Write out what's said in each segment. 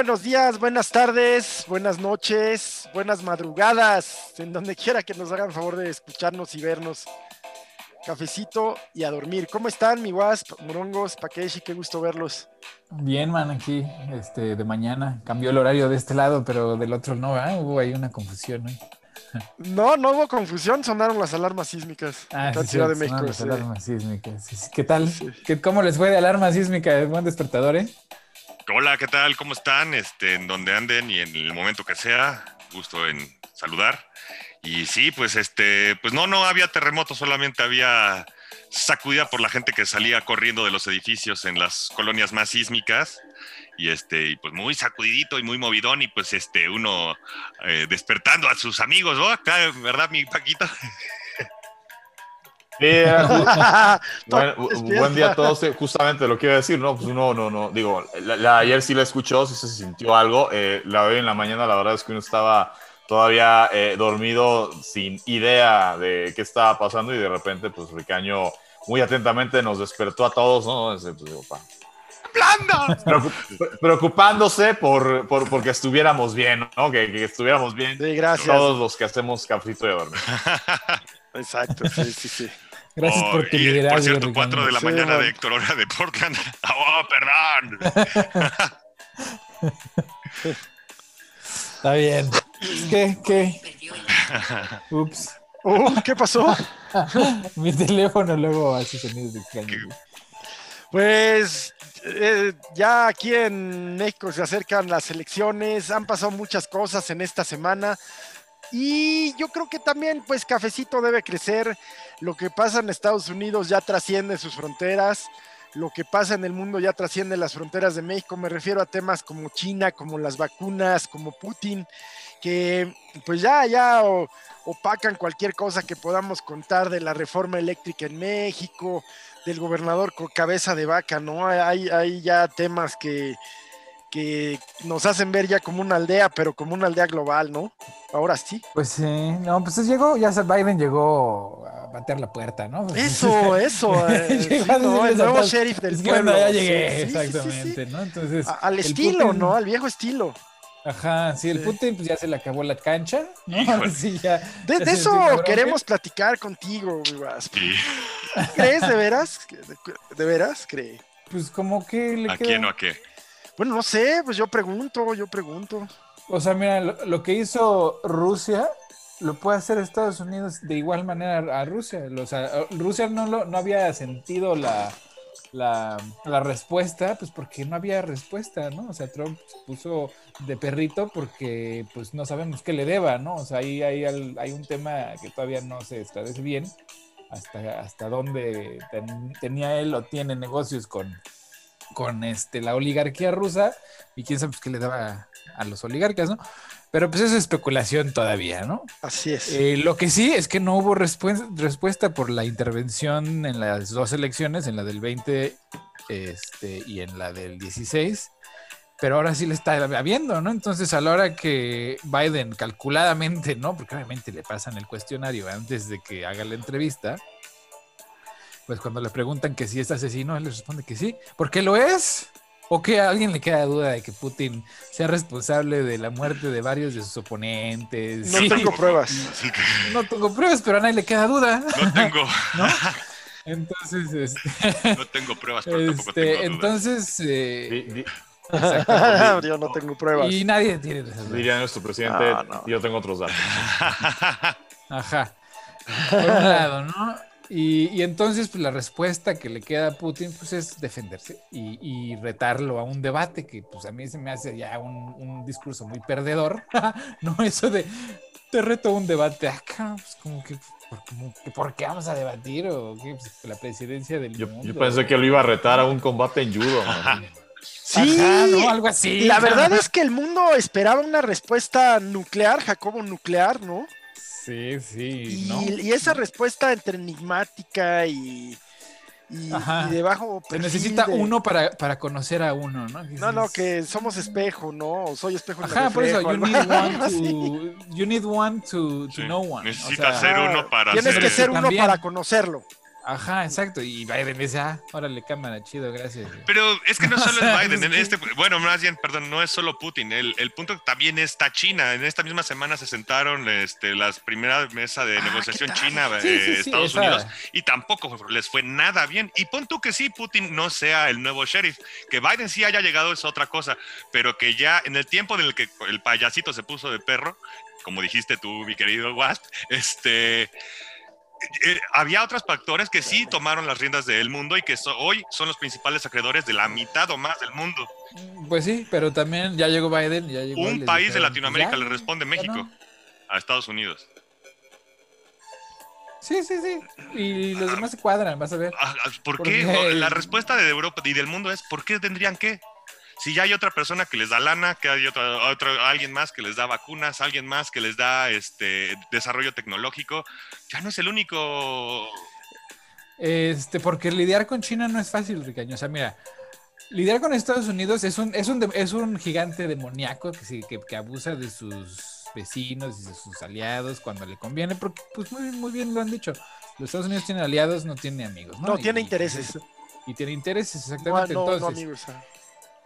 buenos días, buenas tardes, buenas noches, buenas madrugadas, en donde quiera que nos hagan favor de escucharnos y vernos. Cafecito y a dormir. ¿Cómo están, mi Wasp, Morongos, Pakeshi? Qué gusto verlos. Bien, man, aquí, este, de mañana. Cambió el horario de este lado, pero del otro no, ¿eh? Hubo ahí una confusión, ¿eh? No, no hubo confusión, sonaron las alarmas sísmicas Ah, en sí, Ciudad de México. sí. las alarmas sísmicas. Sí, sí. ¿Qué tal? Sí. ¿Qué- ¿Cómo les fue de alarma sísmica? Buen despertador, ¿eh? Hola, ¿qué tal? ¿Cómo están? Este, en donde anden y en el momento que sea, gusto en saludar. Y sí, pues este, pues no, no había terremoto, solamente había sacudida por la gente que salía corriendo de los edificios en las colonias más sísmicas. Y este, y pues muy sacudidito y muy movidón, y pues este, uno eh, despertando a sus amigos, ¿no? Acá, ¿verdad, mi Paquito? Sí, era ju- buen, día a todos. Justamente lo que iba a decir, ¿no? Pues uno, no, no. Digo, la, la- ayer sí la escuchó, sí se sintió algo. eh, la hoy en la mañana, la verdad es que uno estaba todavía eh, dormido, sin idea de qué estaba pasando, y de repente, pues Ricaño muy atentamente nos despertó a todos, ¿no? Pues, digo, pa- ¡Blanda! preocup- preocupándose por, por porque estuviéramos bien, ¿no? Que, que estuviéramos bien. Sí, gracias. Todos los que hacemos cafecito de dormir. Exacto, sí, sí, sí. Gracias Oh, por tu liderazgo. Por cierto, Ricardo. 4 de la Sí, mañana man. de Héctor, hora de Portland. ¡Oh, perdón! Está bien. ¿Qué? ¿Qué? Ups. Uh, ¿Qué pasó? Mi teléfono luego hace sonidos extraños. Pues eh, ya aquí en México se acercan las elecciones, han pasado muchas cosas en esta semana y yo creo que también pues Cafecito debe crecer, lo que pasa en Estados Unidos ya trasciende sus fronteras, lo que pasa en el mundo ya trasciende las fronteras de México, me refiero a temas como China, como las vacunas, como Putin, que pues ya, ya opacan cualquier cosa que podamos contar de la reforma eléctrica en México, del gobernador con cabeza de vaca, ¿no? Hay, hay ya temas que, que nos hacen ver ya como una aldea, pero como una aldea global, ¿no? Ahora sí. Pues sí, no, pues llegó, ya se- Biden llegó a batear la puerta, ¿no? Eso, eso. eh, sí. El nuevo sheriff del Es que pueblo. ya llegué, sí, sí, sí, sí. exactamente, ¿no? Entonces. A- Al estilo, Putin- ¿no? Al viejo estilo. Ajá, sí, el. Putin pues ya se le acabó la cancha, ¿no? Sí, ya. De, ya de se eso queremos platicar contigo. Sí. ¿Crees de veras? ¿De, de veras? ¿Cree? Pues como que le ¿A queda- quién o a qué? Bueno, no sé, pues yo pregunto, yo pregunto. O sea, mira, lo, que hizo Rusia lo puede hacer Estados Unidos de igual manera a Rusia. O sea, Rusia no, lo, no había sentido la, la, la respuesta, pues porque no había respuesta, ¿no? O sea, Trump se puso de perrito porque pues no sabemos qué le deba, ¿no? O sea, ahí hay, hay un tema que todavía no se esclarece bien, hasta, hasta dónde ten- tenía él o tiene negocios con, con este, la oligarquía rusa y quién sabe pues, qué le daba a los oligarcas, ¿no? Pero pues es especulación todavía, ¿no? Así es. Eh, lo que sí es que no hubo respu- respuesta por la intervención en las dos elecciones, en la del 20 este, y en la del 16, pero ahora sí le está habiendo, ¿no? Entonces a la hora que Biden calculadamente, ¿no? Porque obviamente le pasan el cuestionario antes de que haga la entrevista, pues cuando le preguntan que si es asesino, él les responde que sí, porque lo es. ¿O que a alguien le queda duda de que Putin sea responsable de la muerte de varios de sus oponentes? No Sí. tengo pruebas. No tengo pruebas, pero a nadie le queda duda. no tengo, ¿No? Entonces, este, no tengo pruebas, pero tampoco este, tengo entonces, eh, Di- di- exacto. yo no tengo pruebas. y nadie tiene esas dudas. Diría nuestro presidente, Ah, no. yo tengo otros datos. Ajá. Por un lado, ¿no? Y, y entonces, pues la respuesta que le queda a Putin, pues es defenderse y, y retarlo a un debate que, pues a mí se me hace ya un, un discurso muy perdedor, ¿no? Eso de, te reto a un debate acá, pues como que, ¿por, como que, ¿por qué vamos a debatir? ¿O qué? Pues, la presidencia del Yo, mundo. yo pensé que lo iba a retar a un combate en judo. Sí, Ajá, ¿no? Algo así. La verdad es que el mundo esperaba una respuesta nuclear, Jacobo nuclear, ¿no? Sí, sí, Y, ¿no? y esa respuesta entre enigmática y, y, Ajá. y de bajo Se necesita de- uno para, para conocer a uno, ¿no? No, no, que somos espejo, ¿no? O soy espejo. Ajá, por eso, reflejo, you need one to, you need one to, to Sí, know one. Necesitas o sea, ser uno para Tienes ser que ser uno También. para conocerlo. Ajá, exacto. Y Biden dice, ah, órale, cámara, chido, gracias. Pero es que no solo es Biden, en este, bueno, más bien, perdón, no es solo Putin. El, el punto también está China. En esta misma semana se sentaron este, las primeras mesas de Ah, negociación. China, Sí, eh, sí, Estados Unidos, y tampoco les fue nada bien. Y pon tú que sí, Putin no sea el nuevo sheriff. Que Biden sí haya llegado es otra cosa, pero que ya en el tiempo en el que el payasito se puso de perro, como dijiste tú, mi querido Wasp, este eh, había otros factores que sí tomaron las riendas del mundo y que so- hoy son los principales acreedores de la mitad o más del mundo. Pues sí, pero también ya llegó Biden. Ya llegó Un país de Latinoamérica ya, le responde México no. a Estados Unidos. Sí, sí, sí. Y los demás se cuadran, vas a ver. Ah, ah, ¿Por qué? La respuesta de Europa y del mundo es ¿por qué tendrían que? Si ya hay otra persona que les da lana, que hay otra, otro- alguien más que les da vacunas, alguien más que les da este desarrollo tecnológico, ya no es el único. Este, porque lidiar con China no es fácil, Ricaño. O sea, mira, lidiar con Estados Unidos es un, es un, es un gigante demoníaco que, sí- que, que abusa de sus vecinos y de sus aliados cuando le conviene, porque pues muy, muy bien lo han dicho. Los Estados Unidos tienen aliados, no tiene amigos. No, No, Y- tiene y, intereses. Y tiene intereses, exactamente. no, no, Entonces, amigos.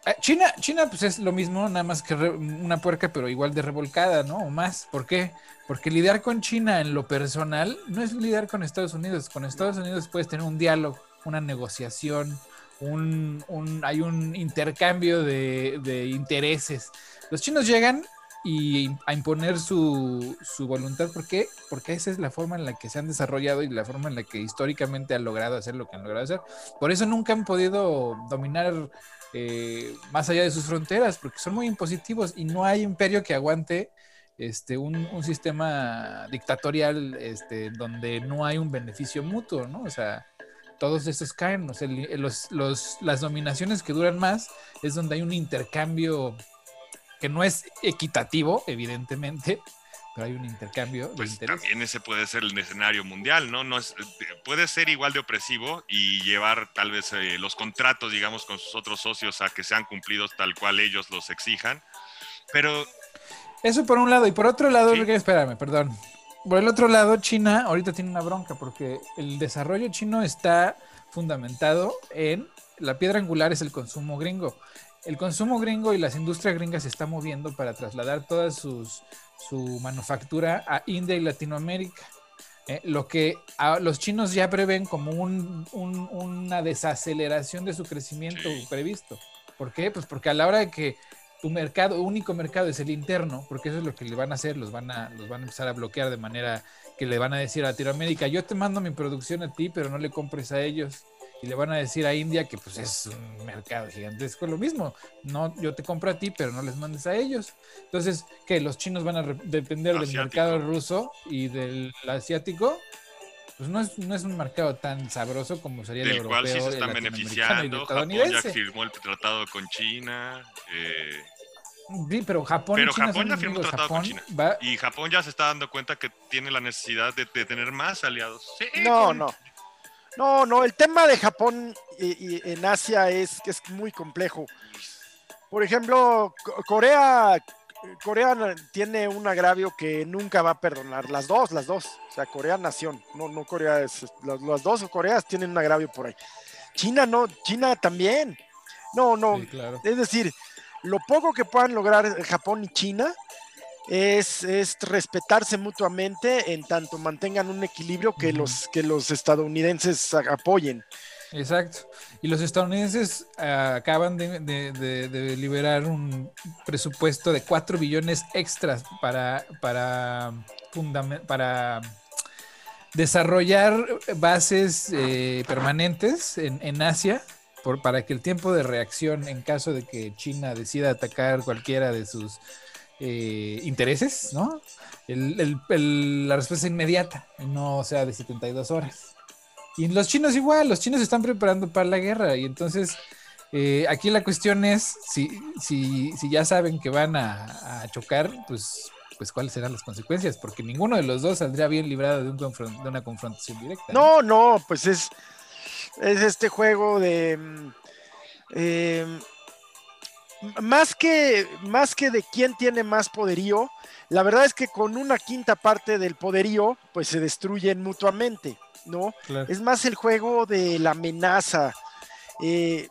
Ah, China, China pues es lo mismo, nada más que una puerca, pero igual de revolcada, ¿no? O más. ¿Por qué? Porque lidiar con China en lo personal no es lidiar con Estados Unidos. Con Estados Unidos puedes tener un diálogo, una negociación, un, un- hay un intercambio de, de intereses. Los chinos llegan y a imponer su, su voluntad. ¿Por qué? Porque esa es la forma en la que se han desarrollado y la forma en la que históricamente han logrado hacer lo que han logrado hacer. Por eso nunca han podido dominar eh, más allá de sus fronteras, porque son muy impositivos y no hay imperio que aguante este, un, sistema dictatorial este, donde no hay un beneficio mutuo, ¿no? O sea, todos estos caen, los- las dominaciones que duran más es donde hay un intercambio que no es equitativo, evidentemente, pero hay un intercambio de Pues intereses. también ese puede ser el escenario mundial, ¿no? no es, puede ser igual de opresivo y llevar tal vez eh, los contratos, digamos, con sus otros socios a que sean cumplidos tal cual ellos los exijan. Pero Eso por un lado. Y por otro lado, Sí. Espérame, perdón. Por el otro lado, China ahorita tiene una bronca porque el desarrollo chino está fundamentado en la piedra angular es el consumo gringo. El consumo gringo y las industrias gringas se están moviendo para trasladar toda sus, su manufactura a India y Latinoamérica. Eh, lo que a- los chinos ya prevén como un- un- una desaceleración de su crecimiento Sí. previsto. ¿Por qué? Pues porque a la hora de que tu mercado, único mercado es el interno, porque eso es lo que le van a hacer, los van a, los van a empezar a bloquear de manera que le van a decir a Latinoamérica, yo te mando mi producción a ti, pero no le compres a ellos. Y le van a decir a India que pues es un mercado gigantesco, lo mismo. No, yo te compro a ti, pero no les mandes a ellos. Entonces, ¿qué? ¿Los chinos van a re- depender del mercado ruso y del asiático? Pues no es, no es un mercado tan sabroso como sería el del europeo, cual sí se el están beneficiando. Japón ya estadounidense. firmó el tratado con China. eh, Sí, pero Japón Pero China Japón ya firmó un tratado con China. va, y Japón ya se está dando cuenta que tiene la necesidad de, de tener más aliados. Sí, No, con- no. No, no, el tema de Japón y, y en Asia es que es muy complejo. Por ejemplo, Co- Corea, Corea tiene un agravio que nunca va a perdonar. Las dos, las dos. O sea, Corea nación, no, no Corea es. Las, las dos Coreas tienen un agravio por ahí. China no, China también. No, no. sí, claro. Es decir, lo poco que puedan lograr Japón y China es, es respetarse mutuamente en tanto mantengan un equilibrio que, los, que los estadounidenses apoyen. Exacto. Y los estadounidenses ah, acaban de, de- de- de liberar un presupuesto de 4 billones extras para, para, para desarrollar bases eh, permanentes en, en Asia por, para que el tiempo de reacción en caso de que China decida atacar cualquiera de sus eh, intereses, ¿no? La respuesta inmediata, no sea de 72 horas. Y los chinos igual, los chinos están preparando para la guerra y entonces eh, aquí la cuestión es si, si, si ya saben que van a, chocar, pues, pues cuáles serán las consecuencias, porque ninguno de los dos saldría bien librado de, un de una confrontación directa. No, no, pues es, es este juego de... mm, eh, más, que, más que de quién tiene más poderío, la verdad es que con una quinta parte del poderío, pues se destruyen mutuamente. ¿no? Claro. Es más el juego de la amenaza. Eh,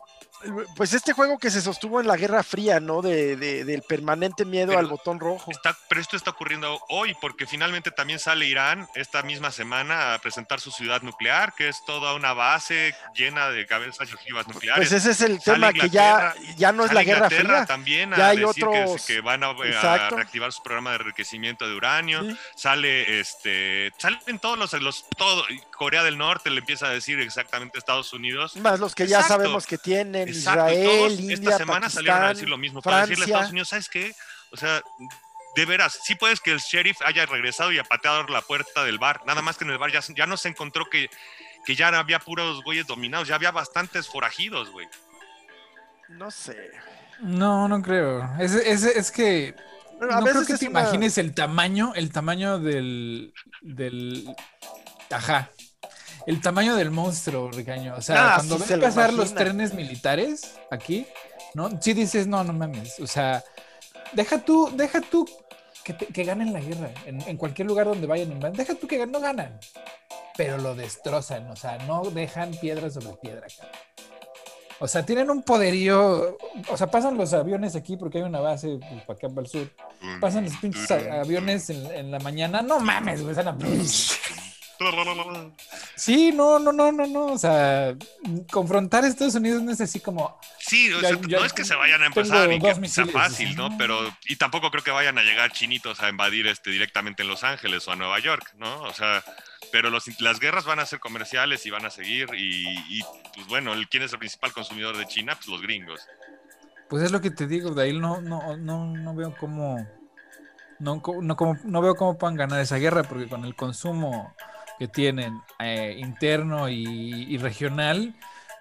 pues este juego que se sostuvo en la Guerra Fría, ¿no? De, de- del permanente miedo Pero- al botón rojo. Está, pero esto está ocurriendo hoy, porque finalmente también sale Irán esta misma semana a presentar su ciudad nuclear, que es toda una base llena de cabezas y ojivas nucleares. Pues ese es el tema que ya, ya no es la Guerra Inglaterra Fría. también Ya hay que- otros- que, van a, reactivar su programa de enriquecimiento de uranio. Sí. Sale, este, salen todos los, los todo, Corea del Norte le empieza a decir exactamente Estados Unidos. Más los que ya sabemos que tienen Exacto, y Israel, todos India, esta semana salieron a decir lo mismo, para decirle a. Estados Unidos, ¿sabes qué? O sea, de veras, sí puedes que el sheriff haya regresado y apateado la puerta del bar, nada más que en el bar ya, ya no se encontró que, que ya había puros güeyes dominados, ya había bastantes forajidos, güey. No sé. No, no creo. Es, es, es que Bueno, a no creo veces que es te una- imagines el tamaño, el tamaño del, del, ajá, el tamaño del monstruo, Ricaño. O sea, Ah, cuando sí ves se lo pasar los trenes militares aquí, ¿no? Sí dices, no, no mames. O sea, deja tú, deja tú que, te- que ganen la guerra en, en cualquier lugar donde vayan, deja tú que no ganan, pero lo destrozan. O sea, no dejan piedra sobre piedra, cabrón. O sea, tienen un poderío. O sea, pasan los aviones aquí porque hay una base pues, para acá para el sur. Pasan los pinches aviones en, en la mañana. No mames, güey. están a- Sí, no, no, no, no, no. O sea, confrontar a Estados Unidos no es así como. Sí, o sea, ya no es que se vayan a empezar y que sea fácil, ¿no? Pero, y tampoco creo que vayan a llegar chinitos a invadir este directamente en Los Ángeles o a Nueva York, ¿no? O sea, pero los, las guerras van a ser comerciales y van a seguir y, y, pues bueno, ¿quién es el principal consumidor de China? Pues los gringos. Pues es lo que te digo, de ahí no, no, no, no veo cómo. No, co- no, como, no veo cómo puedan ganar esa guerra, porque con el consumo que tienen eh, interno y, regional,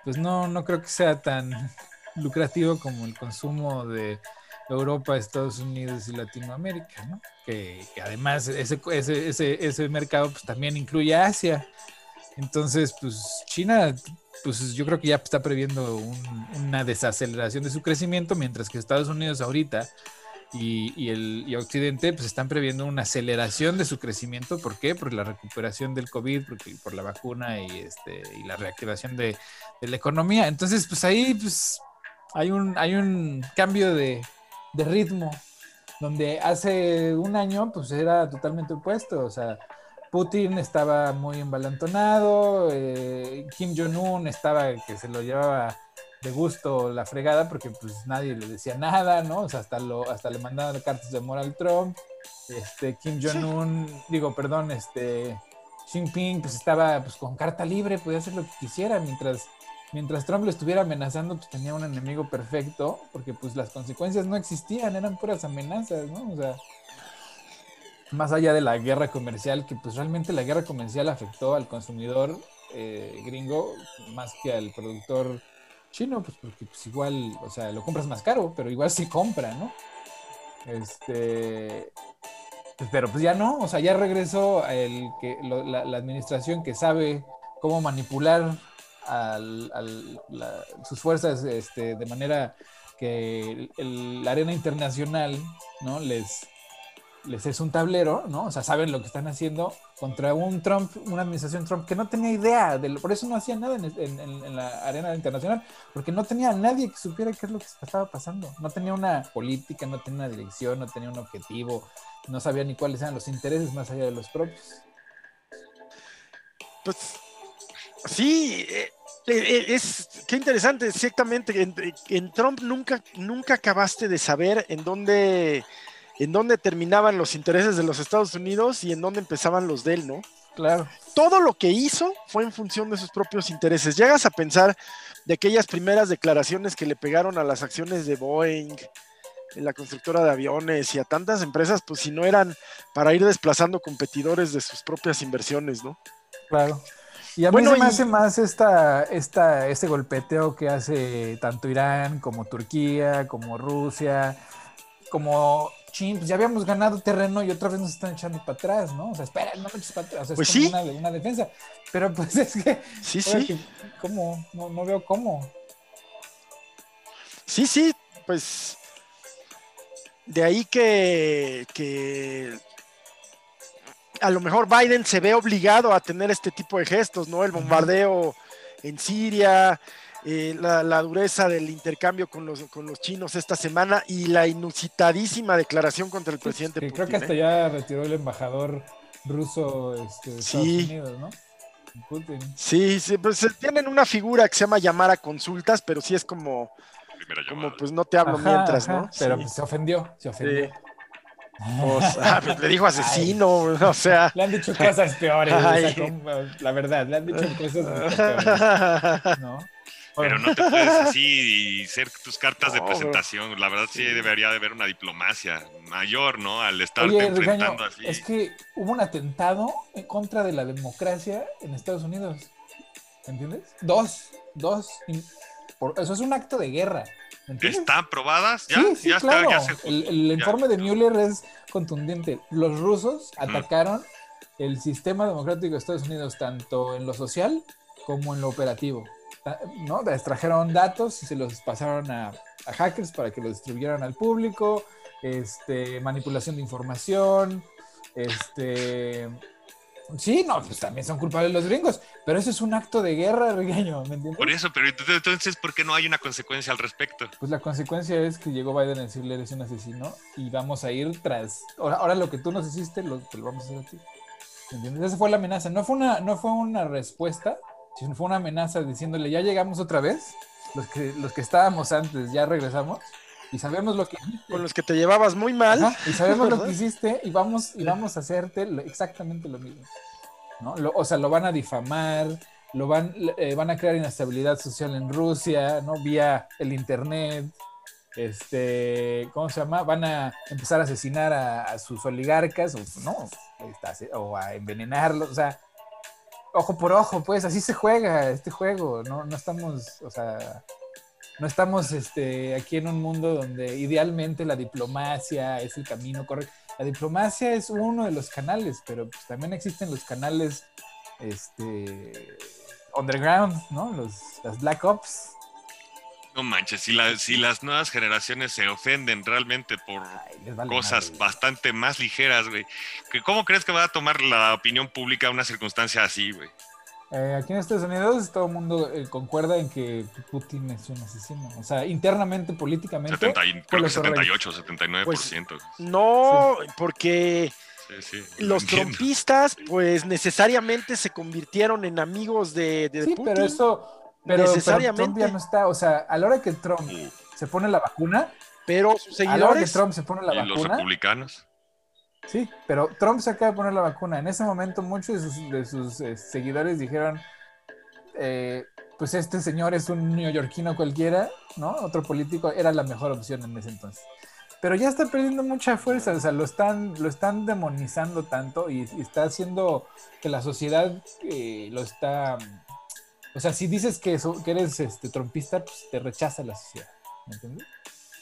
pues no, no creo que sea tan lucrativo como el consumo de Europa, Estados Unidos y Latinoamérica, ¿no? Que, además ese, ese, ese, mercado pues, también incluye Asia. Entonces, pues China, pues yo creo que ya está previendo un- una desaceleración de su crecimiento, mientras que Estados Unidos ahorita y, y el y Occidente pues están previendo una aceleración de su crecimiento. ¿Por qué? Por la recuperación del COVID, porque, por la vacuna y, este, y la reactivación de, la economía. Entonces, pues ahí pues, hay, un, hay un cambio de, de ritmo, donde hace un año pues era totalmente opuesto. O sea, Putin estaba muy embalantonado, eh, Kim Jong-un estaba que se lo llevaba de gusto la fregada porque pues nadie le decía nada, ¿no? O sea, hasta, lo, hasta le mandaban cartas de amor al Trump. Este, Kim Jong-un, digo, perdón, este, Xi Jinping pues estaba pues con carta libre, podía hacer lo que quisiera mientras mientras Trump lo estuviera amenazando, pues tenía un enemigo perfecto, porque pues las consecuencias no existían, eran puras amenazas, ¿no? O sea, más allá de la guerra comercial, que pues realmente la guerra comercial afectó al consumidor eh, gringo más que al productor chino, pues porque pues igual, o sea, lo compras más caro, pero igual sí compra, ¿no? Este, pues, pero pues ya no, o sea, ya regresó el que, la, administración que sabe cómo manipular al- sus fuerzas este, de manera que la arena internacional ¿no? les, les es un tablero, ¿no? O sea, saben lo que están haciendo contra un Trump, una administración Trump que no tenía idea, de lo- por eso no hacía nada en, la arena internacional, porque no tenía nadie que supiera qué es lo que estaba pasando. No tenía una política, no tenía una dirección, no tenía un objetivo, no sabía ni cuáles eran los intereses más allá de los propios. Pues sí, eh, eh, es qué interesante, exactamente. En, en Trump nunca, nunca acabaste de saber en dónde, en dónde terminaban los intereses de los Estados Unidos y en dónde empezaban los de él, ¿no? Claro. Todo lo que hizo fue en función de sus propios intereses. Llegas a pensar de aquellas primeras declaraciones que le pegaron a las acciones de Boeing, la constructora de aviones y a tantas empresas, pues si no eran para ir desplazando competidores de sus propias inversiones, ¿no? Claro. Y a mí Bueno, se me y- hace más esta, esta, este golpeteo que hace tanto Irán como Turquía, como Rusia, como Pues ya habíamos ganado terreno y otra vez nos están echando para atrás, ¿no? O sea, espera, no me eches para atrás. O sea, Pues es como sí. una, una defensa. Pero pues es que, Sí, sí. que- ¿cómo? No, no veo cómo. Sí, sí, pues de ahí que, que a lo mejor Biden se ve obligado a tener este tipo de gestos, ¿no? El bombardeo en Siria, eh, la, dureza del intercambio con los, con los chinos esta semana y la inusitadísima declaración contra el presidente Putin. Creo que hasta ¿eh? ya retiró el embajador ruso este, de Estados Unidos, ¿no? Putin. Sí, sí, pues tienen una figura que se llama llamar a consultas, pero sí es como, como pues no te hablo mientras, ¿no? Pero se ofendió, se ofendió. Pues, ah, pues, le dijo asesino, o sea. Le han dicho cosas peores, la verdad, le han dicho cosas peores. ¿no? Pero no te puedes así y ser tus cartas de presentación. La verdad sí debería de haber una diplomacia mayor, ¿no? Al estar enfrentando así. Es que hubo un atentado en contra de la democracia en Estados Unidos. ¿Entiendes? Dos, dos. eso es un acto de guerra. ¿Están probadas? ¿Ya? Sí, ya está, ya se... El, informe de Mueller es contundente. Los rusos atacaron el sistema democrático de Estados Unidos tanto en lo social como en lo operativo. ¿No? Extrajeron datos y se los pasaron a, hackers para que los distribuyeran al público, este, manipulación de información, este... Sí, no, pues también son culpables los gringos, pero eso es un acto de guerra, Rigaño, ¿me entiendes? Por eso, pero entonces, ¿por qué no hay una consecuencia al respecto? Pues la consecuencia es que llegó Biden a decirle eres un asesino y vamos a ir tras... Ahora, lo que tú nos hiciste, lo, te lo vamos a hacer a ti. ¿Me entiendes? Esa fue la amenaza, no fue una, no fue una respuesta si fue una amenaza diciéndole, ya llegamos otra vez, los que, los que estábamos antes ya regresamos y sabemos lo que Con los que te llevabas muy mal. y sabemos lo que hiciste y vamos, y vamos a hacerte exactamente lo mismo. ¿no? o sea, lo van a difamar, lo van, eh, van a crear inestabilidad social en Rusia, ¿no? Vía el internet. Este, ¿cómo se llama? Van a empezar a asesinar a, sus oligarcas, o no, o a envenenarlos, o sea, ojo por ojo, pues así se juega este juego, no, no estamos, o sea, no estamos este, aquí en un mundo donde idealmente la diplomacia es el camino correcto. La diplomacia es uno de los canales, pero pues, también existen los canales este, underground, ¿no? Los, las Black Ops, no manches, si, si las nuevas generaciones se ofenden realmente por cosas bastante más ligeras, güey, ¿cómo crees que va a tomar la opinión pública una circunstancia así, güey? Eh, aquí en Estados Unidos todo el mundo eh, concuerda en que Putin es un asesino. O sea, internamente, políticamente. creo que 78, 79%. Pues, no, porque los trompistas, pues necesariamente se convirtieron en amigos de, de sí, pero eso pero, Trump ya no está, o sea, a la hora que Trump se pone la vacuna, pero sus seguidores. A la hora que Trump se pone la ¿y vacuna. Los republicanos. Sí, pero Trump se acaba de poner la vacuna. En ese momento, muchos de sus, eh, seguidores dijeron: eh, Pues este señor es un neoyorquino cualquiera, ¿no? Otro político, era la mejor opción en ese entonces. Pero ya está perdiendo mucha fuerza, o sea, lo están, lo están demonizando tanto y, está haciendo que la sociedad eh, lo está o sea, si dices que, eres este, trompista, pues te rechaza la sociedad. ¿Me entiendes?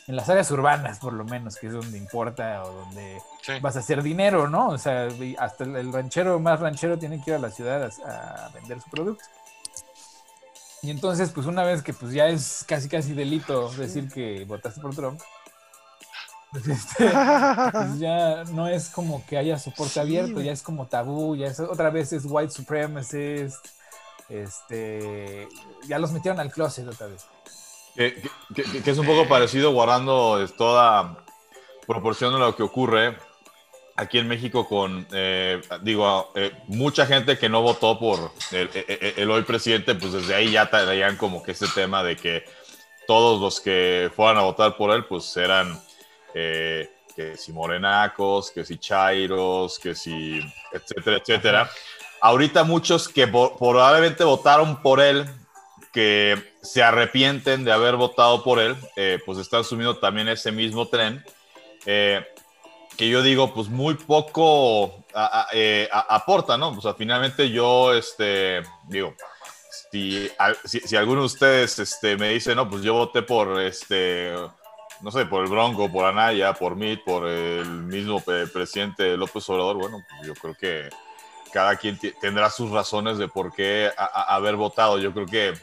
En las áreas urbanas, por lo menos, que es donde importa o donde vas a hacer dinero, ¿no? O sea, hasta el ranchero más ranchero tiene que ir a la ciudad a, vender su producto. Y entonces, pues una vez que pues ya es casi casi delito decir que votaste por Trump, pues, este, pues ya no es como que haya soporte abierto, ya es como tabú, ya es otra vez es white supremacist, este, ya los metieron al closet otra vez. Que, es un poco parecido guardando toda proporción de lo que ocurre aquí en México con, eh, digo, eh, mucha gente que no votó por el, hoy presidente, pues desde ahí ya traían como que ese tema de que todos los que fueran a votar por él, pues eran eh, que si morenacos, que si chairos, que si, etcétera, etcétera ahorita muchos que probablemente votaron por él, que se arrepienten de haber votado por él, eh, pues están subiendo también ese mismo tren. Eh, que yo digo, pues muy poco eh, aporta, ¿no? O sea, finalmente yo, este, digo, si, si, alguno de ustedes este, me dice, no, pues yo voté por, este, no sé, por el Bronco, por Anaya, por mí, por el mismo presidente López Obrador, bueno, pues yo creo que cada quien tendrá sus razones de por qué haber votado. Yo creo que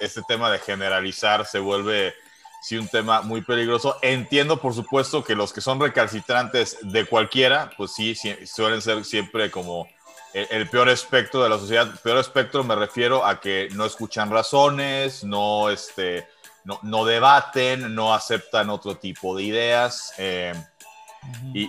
este tema de generalizar se vuelve sí un tema muy peligroso. Entiendo, por supuesto, que los que son recalcitrantes de cualquiera, pues sí, suelen ser siempre como el, peor espectro de la sociedad. Peor espectro me refiero a que no escuchan razones, no, este, no, debaten, no aceptan otro tipo de ideas. Eh, y,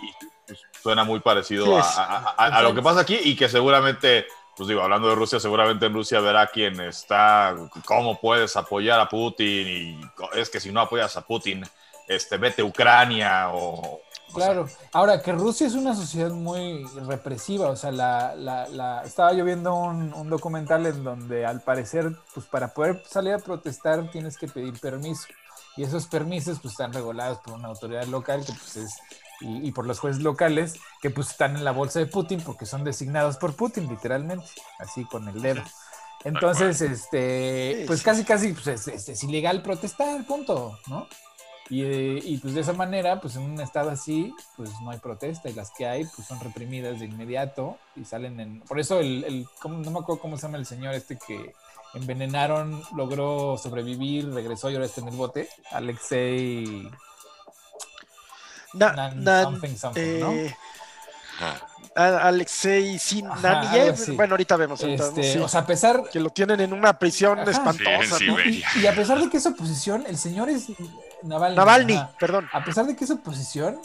suena muy parecido a, lo que pasa aquí y que seguramente pues digo, hablando de Rusia, seguramente en Rusia verá quién está, cómo puedes apoyar a Putin y es que si no apoyas a Putin, este, vete a Ucrania o... Claro, ahora que Rusia es una sociedad muy represiva, o sea, la, la, estaba yo viendo un, un, documental en donde al parecer, pues para poder salir a protestar tienes que pedir permiso. Y esos permisos pues están regulados por una autoridad local que pues es y, por los jueces locales que pues están en la bolsa de Putin porque son designados por Putin, literalmente, así con el dedo. Entonces, este, pues casi, casi pues, es, ilegal protestar, punto, ¿no? Y, y, pues de esa manera, pues en un estado así, pues no hay protesta y las que hay, pues son reprimidas de inmediato y salen en... Por eso el, el no me acuerdo cómo se llama el señor este que envenenaron, logró sobrevivir, regresó y ahora está en el bote, Alexei eh, Alexei bueno, ahorita vemos. Este, o sea, a pesar. Que lo tienen en una prisión espantosa. y, a pesar de que es oposición, el señor es Navalny. Navalny, perdón. A pesar de que es oposición,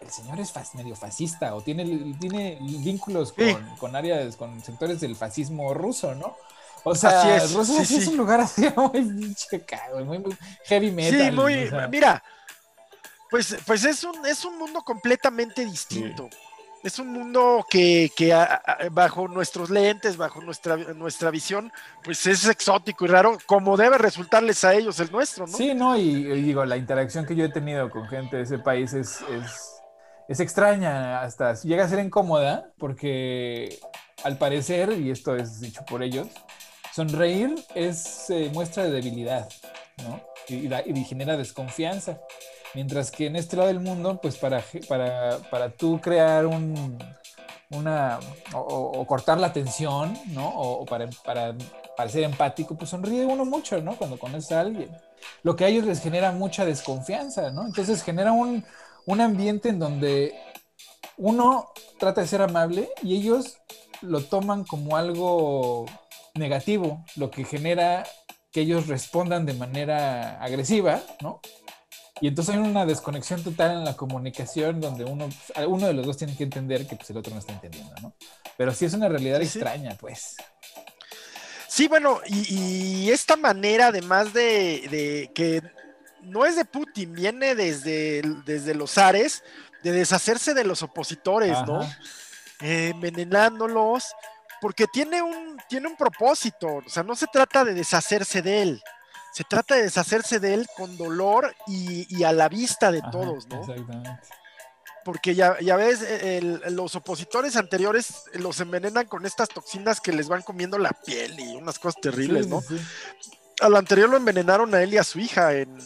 el señor es medio fascista o tiene, tiene vínculos con, áreas, con sectores del fascismo ruso, ¿no? O sea, Rusia es un lugar así muy, muy, heavy metal. Sí, muy. Mira pues, pues es, un, es un mundo completamente distinto. Es un mundo que, bajo nuestros lentes, bajo nuestra, nuestra visión, pues es exótico y raro, como debe resultarles a ellos el nuestro, ¿no? Sí, no, y, digo, la interacción que yo he tenido con gente de ese país es, es, extraña, hasta llega a ser incómoda, porque al parecer, y esto es dicho por ellos, sonreír es eh, muestra de debilidad, ¿no? Y, y genera desconfianza. Mientras que en este lado del mundo, pues para, para, para tú crear un, una, o, cortar la tensión, ¿no? O, para, para, ser empático, pues sonríe uno mucho, ¿no? Cuando conoce a alguien. Lo que a ellos les genera mucha desconfianza, ¿no? Entonces genera un, un ambiente en donde uno trata de ser amable y ellos lo toman como algo negativo, lo que genera que ellos respondan de manera agresiva, ¿no? Y entonces hay una desconexión total en la comunicación donde uno, uno de los dos tiene que entender que pues, el otro no está entendiendo, ¿no? Pero sí es una realidad extraña, pues. Sí, bueno, y, esta manera, además de, que no es de Putin, viene desde, desde los Ares, de deshacerse de los opositores, ¿no? Eh, envenenándolos, porque tiene un, tiene un propósito, o sea, no se trata de deshacerse de él, se trata de deshacerse de él con dolor y, a la vista de todos, ¿no? Exactamente. Porque ya, ya ves, e, los opositores anteriores los envenenan con estas toxinas que les van comiendo la piel y unas cosas terribles, ¿no? Al anterior lo envenenaron a él y a su hija en,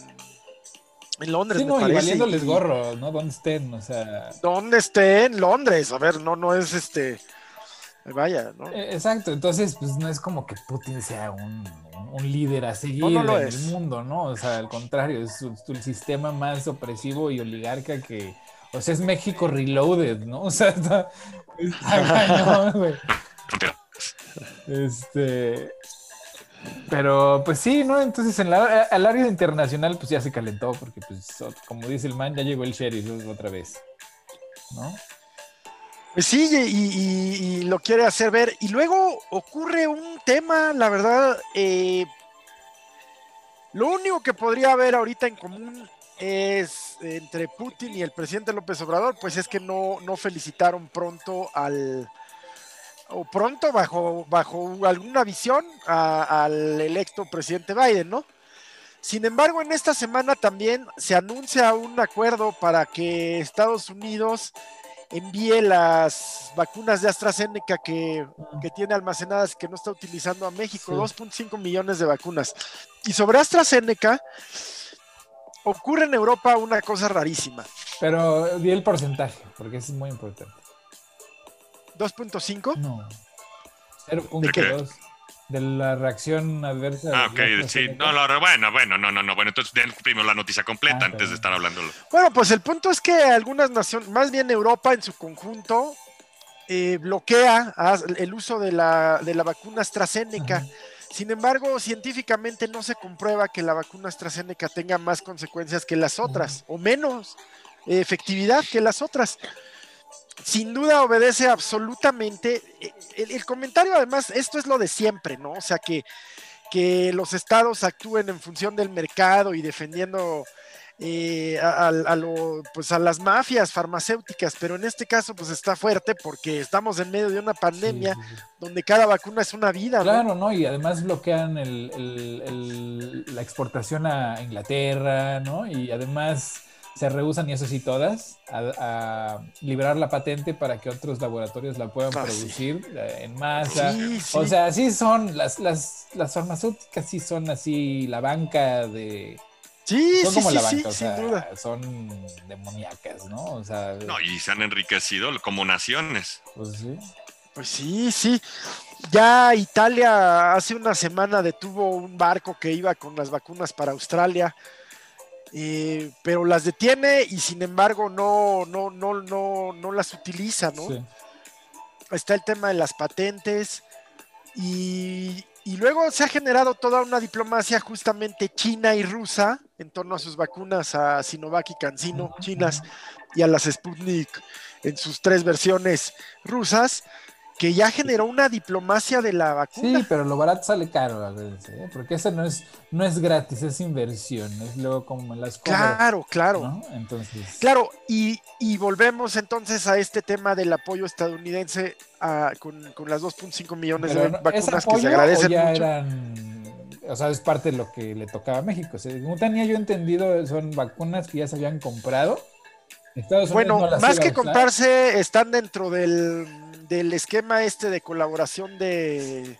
en Londres. Sí, no, y valiéndoles gorro, ¿no? Donde estén, o sea. Donde estén, Londres, a ver, no, no es este. Vaya, ¿no? E, exacto, entonces, pues no es como que Putin sea un un líder a seguir en el mundo, ¿no? O sea, al contrario, es el sistema más opresivo y oligarca que, o sea, es México reloaded, ¿no? O sea, está, güey. Este, pero pues sí, ¿no? Entonces en la, al área internacional pues ya se calentó porque pues como dice el man, ya llegó el sheriff otra vez, ¿no? Pues sí, y, lo quiere hacer ver. Y luego ocurre un tema, la verdad, eh, lo único que podría haber ahorita en común es entre Putin y el presidente López Obrador, pues es que no, no felicitaron pronto al, o pronto bajo, bajo alguna visión al electo presidente Biden, ¿no? Sin embargo, en esta semana también se anuncia un acuerdo para que Estados Unidos envíe las vacunas de AstraZeneca que, tiene almacenadas que no está utilizando a México, 2.5 millones de vacunas. Y sobre AstraZeneca, ocurre en Europa una cosa rarísima. Pero di el porcentaje, porque es muy importante. ¿2.5? No. 0.2. de la reacción adversa. Ah, ok, sí. No, no, bueno, bueno, no, no, no. Bueno, entonces den primero la noticia completa Ah, antes de estar hablándolo. Bueno, pues el punto es que algunas naciones, más bien Europa en su conjunto, eh, bloquea a- el uso de la, de la vacuna AstraZeneca. Ajá. Sin embargo, científicamente no se comprueba que la vacuna AstraZeneca tenga más consecuencias que las otras, o menos efectividad que las otras. Sin duda obedece absolutamente. eh, El, el comentario, además, esto es lo de siempre, ¿no? O sea, que, que los estados actúen en función del mercado y defendiendo eh, a, a- a lo- pues a las mafias farmacéuticas, pero en este caso pues está fuerte porque estamos en medio de una pandemia Sí, sí, sí. donde cada vacuna es una vida, ¿no? Claro, ¿no? Y además bloquean el- el- el- la exportación a Inglaterra, ¿no? Y además se rehusan, y eso sí todas, a, a liberar la patente para que otros laboratorios la puedan Ah, producir eh, en masa. Sí, sí. O sea, sí son, las, las, las farmacéuticas sí son así la banca de... sí, Son sí, como sí, la sí, banca, o sin sea, duda. son demoníacas, ¿no? O sea, No, y se han enriquecido como naciones. pues sí. Pues sí, sí. Ya Italia hace una semana detuvo un barco que iba con las vacunas para Australia, eh, pero las detiene y sin embargo no, no, no, no, no las utiliza, ¿no? sí. está el tema de las patentes y, y luego se ha generado toda una diplomacia justamente china y rusa en torno a sus vacunas a Sinovac y CanSino chinas y a las Sputnik en sus tres versiones rusas que ya generó una diplomacia de la vacuna. Sí, pero lo barato sale caro a veces, ¿eh? porque eso no es, no es gratis, es inversión, es luego como me las cobro, claro, claro. ¿no? Entonces, Claro, y, y volvemos entonces a este tema del apoyo estadounidense a- con, con las 2.5 millones pero de no- ¿es vacunas que se agradecen o ya mucho. eran, o sea, es parte de lo que le tocaba a México. Según tenía yo entendido, son vacunas que ya se habían comprado. Estados Unidos Bueno, no las más que comprarse, están dentro del, del esquema este de colaboración de,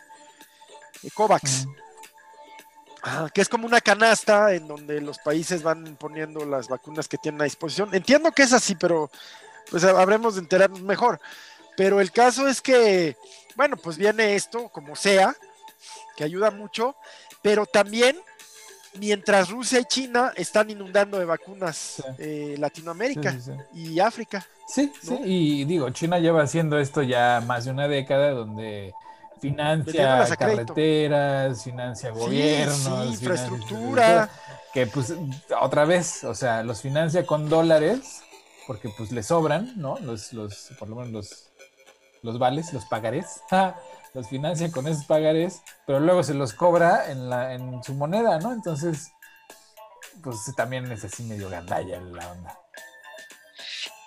de COVAX, que es como una canasta en donde los países van poniendo las vacunas que tienen a disposición. Entiendo que es así, pero pues habremos de enterarnos mejor. Pero el caso es que, bueno, pues viene esto como sea, que ayuda mucho, pero también mientras Rusia y China están inundando de vacunas Sí. eh, Latinoamérica sí, sí. y África. Sí, ¿no? sí, y digo, China lleva haciendo esto ya más de una década donde financia carreteras, financia gobiernos, sí, financia- infraestructura. que pues otra vez, o sea, los financia con dólares porque pues le sobran, ¿no? Los, los, por lo menos los, los vales, los pagarés, ah, los financia con esos pagarés, pero luego se los cobra en, la, en su moneda, ¿no? Entonces, pues también es así medio gandalla la onda.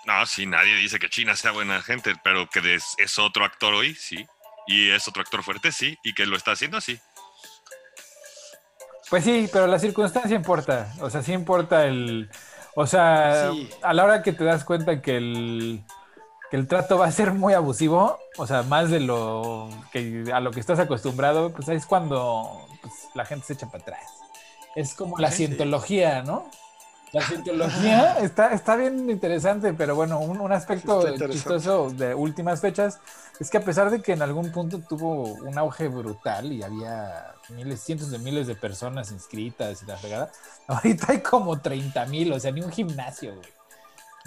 No, sí, nadie dice que China sea buena gente, pero que es, es otro actor hoy, sí. Y es otro actor fuerte, sí. Y que lo está haciendo, sí. Pues sí, pero la circunstancia importa. O sea, sí importa el. O sea, Sí. a la hora que te das cuenta que el, que el trato va a ser muy abusivo, o sea, más de lo que a lo que estás acostumbrado, pues ahí es cuando pues, la gente se echa para atrás. Es como la Sí. cientología, ¿no? La cientología está, está bien interesante, pero bueno, un, un aspecto interesante. chistoso de últimas fechas es que a pesar de que en algún punto tuvo un auge brutal y había miles, cientos de miles de personas inscritas y la fregada, ahorita hay como 30 mil, o sea, ni un gimnasio, güey.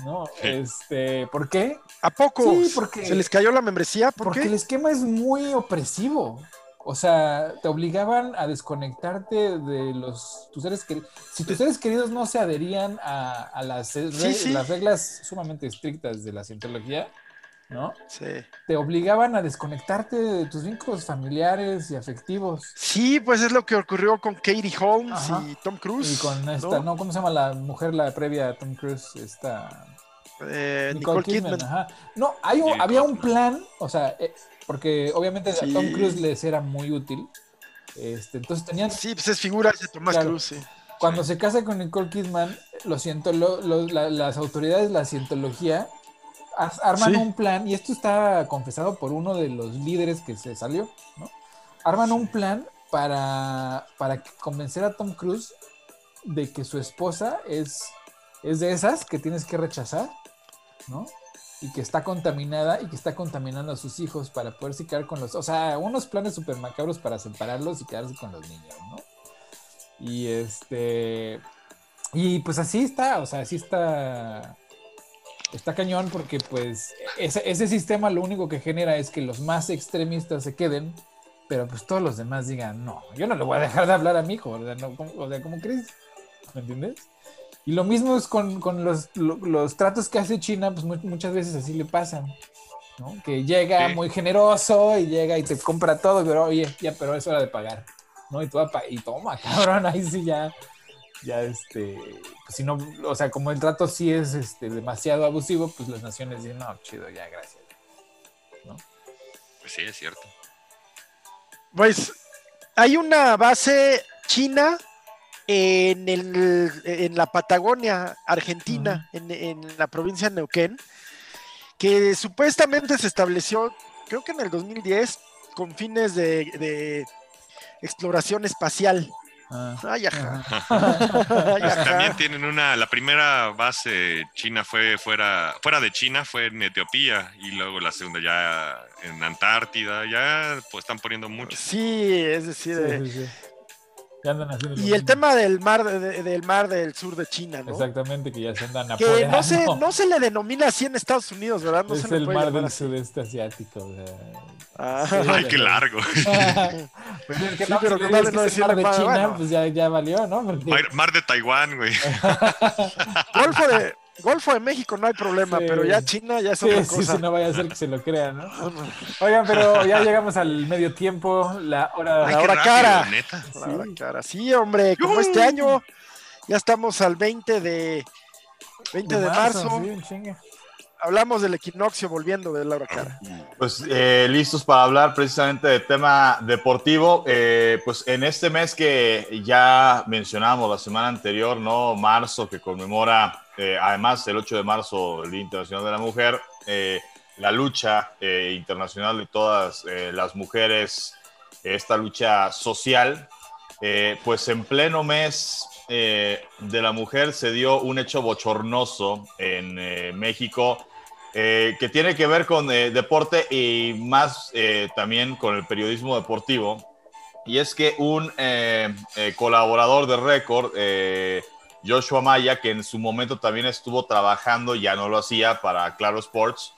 ¿No? Sí. Este, ¿por qué? ¿A poco? Sí, porque- ¿Se les cayó la membresía? ¿Por Porque qué? el esquema es muy opresivo. O sea, te obligaban a desconectarte de los tus seres queridos. Si tus seres queridos no se adherían a, a las, re- Sí, sí. las reglas sumamente estrictas de la cientología, ¿no? Sí. Te obligaban a desconectarte de tus vínculos familiares y afectivos. Sí, pues es lo que ocurrió con Katie Holmes Ajá. y Tom Cruise. Y con esta, ¿no? ¿no? ¿Cómo se llama la mujer, la previa a Tom Cruise? Esta. Eh, Nicole, Nicole Kidman. Kidman. ajá. No, hay un- Nicole había un plan, o sea, eh, porque obviamente a. Tom Cruise les era muy útil. Este, entonces tenían, Sí, pues es figura de Tomás Claro. Cruz. sí. cuando se casa con Nicole Kidman, lo siento, lo- lo- la- las autoridades de la cientología ar- arman un plan, y esto está confesado por uno de los líderes que se salió, ¿no? Arman un plan para, para convencer a Tom Cruise de que su esposa es, es de esas que tienes que rechazar, ¿no? Y que está contaminada y que está contaminando a sus hijos para poderse quedar con los, o sea, unos planes super macabros para separarlos y quedarse con los niños, ¿no? Y este, y pues así está, o sea, así está, está cañón porque pues ese, ese sistema lo único que genera es que los más extremistas se queden, pero pues todos los demás digan, no, yo no le voy a dejar de hablar a mi hijo, o sea, no, ¿cómo, o sea, ¿cómo crees? ¿Me entiendes? Y lo mismo es con, con los, lo- los tratos que hace China, pues mu- muchas veces así le pasan, ¿no? Que llega Sí. muy generoso y llega y te compra todo, pero oye, ya, pero es hora de pagar, ¿no? Y, tú, y toma, cabrón, ahí sí ya, ya este, pues si no, o sea, como el trato sí es este, demasiado abusivo, pues las naciones dicen, no, chido, ya, gracias. Pues sí, es cierto. Pues hay una base china en, el, en la Patagonia, Argentina, en, en la provincia de Neuquén, que supuestamente se estableció, creo que en el 2010, con fines de, de exploración espacial. Ah, Ay, ajá. ajá. Ay, Pues ajá. también tienen una, la primera base china fue fuera, fuera de China, fue en Etiopía, y luego la segunda ya en Antártida, ya pues están poniendo mucho. Sí, es decir, Sí, eh, sí, sí. Andan haciendo y el mismo. tema del mar, de- de- del mar del sur de China, ¿no? Exactamente, que ya se andan Que no se, no se le denomina así en Estados Unidos, ¿verdad? No es se le el puede mar del así. sudeste asiático. o sea. Ah, Sí. Ay, qué largo. Pues es que Sí, no, pero si no es mar de China, bueno. pues ya, ya valió, ¿no? Porque- Mar, mar de Taiwán, güey. Golfo de, Golfo de México no hay problema, Sí. pero ya China ya es Sí, otra sí, cosa. sí, no vaya a ser que se lo crean, ¿no? Oigan, pero ya llegamos al medio tiempo, la hora... Ay, La hora rápido, cara. neta. La hora cara. Sí, hombre, como este año ya estamos al 20 de 20 de marzo. sí, en chinga. Hablamos del equinoccio volviendo de la hora cara. Pues eh, listos para hablar precisamente de tema deportivo. Eh, pues en este mes que ya mencionamos la semana anterior, ¿no? Marzo, que conmemora, eh, además el 8 de marzo, el Día Internacional de la Mujer, eh, la lucha internacional de todas las mujeres, esta lucha social, pues en pleno mes de la mujer se dio un hecho bochornoso en México eh, que tiene que ver con eh, deporte y más eh, también con el periodismo deportivo. Y es que un eh, eh, colaborador de récord, eh, Joshua Maya, que en su momento también estuvo trabajando, ya no lo hacía para Claro Sports,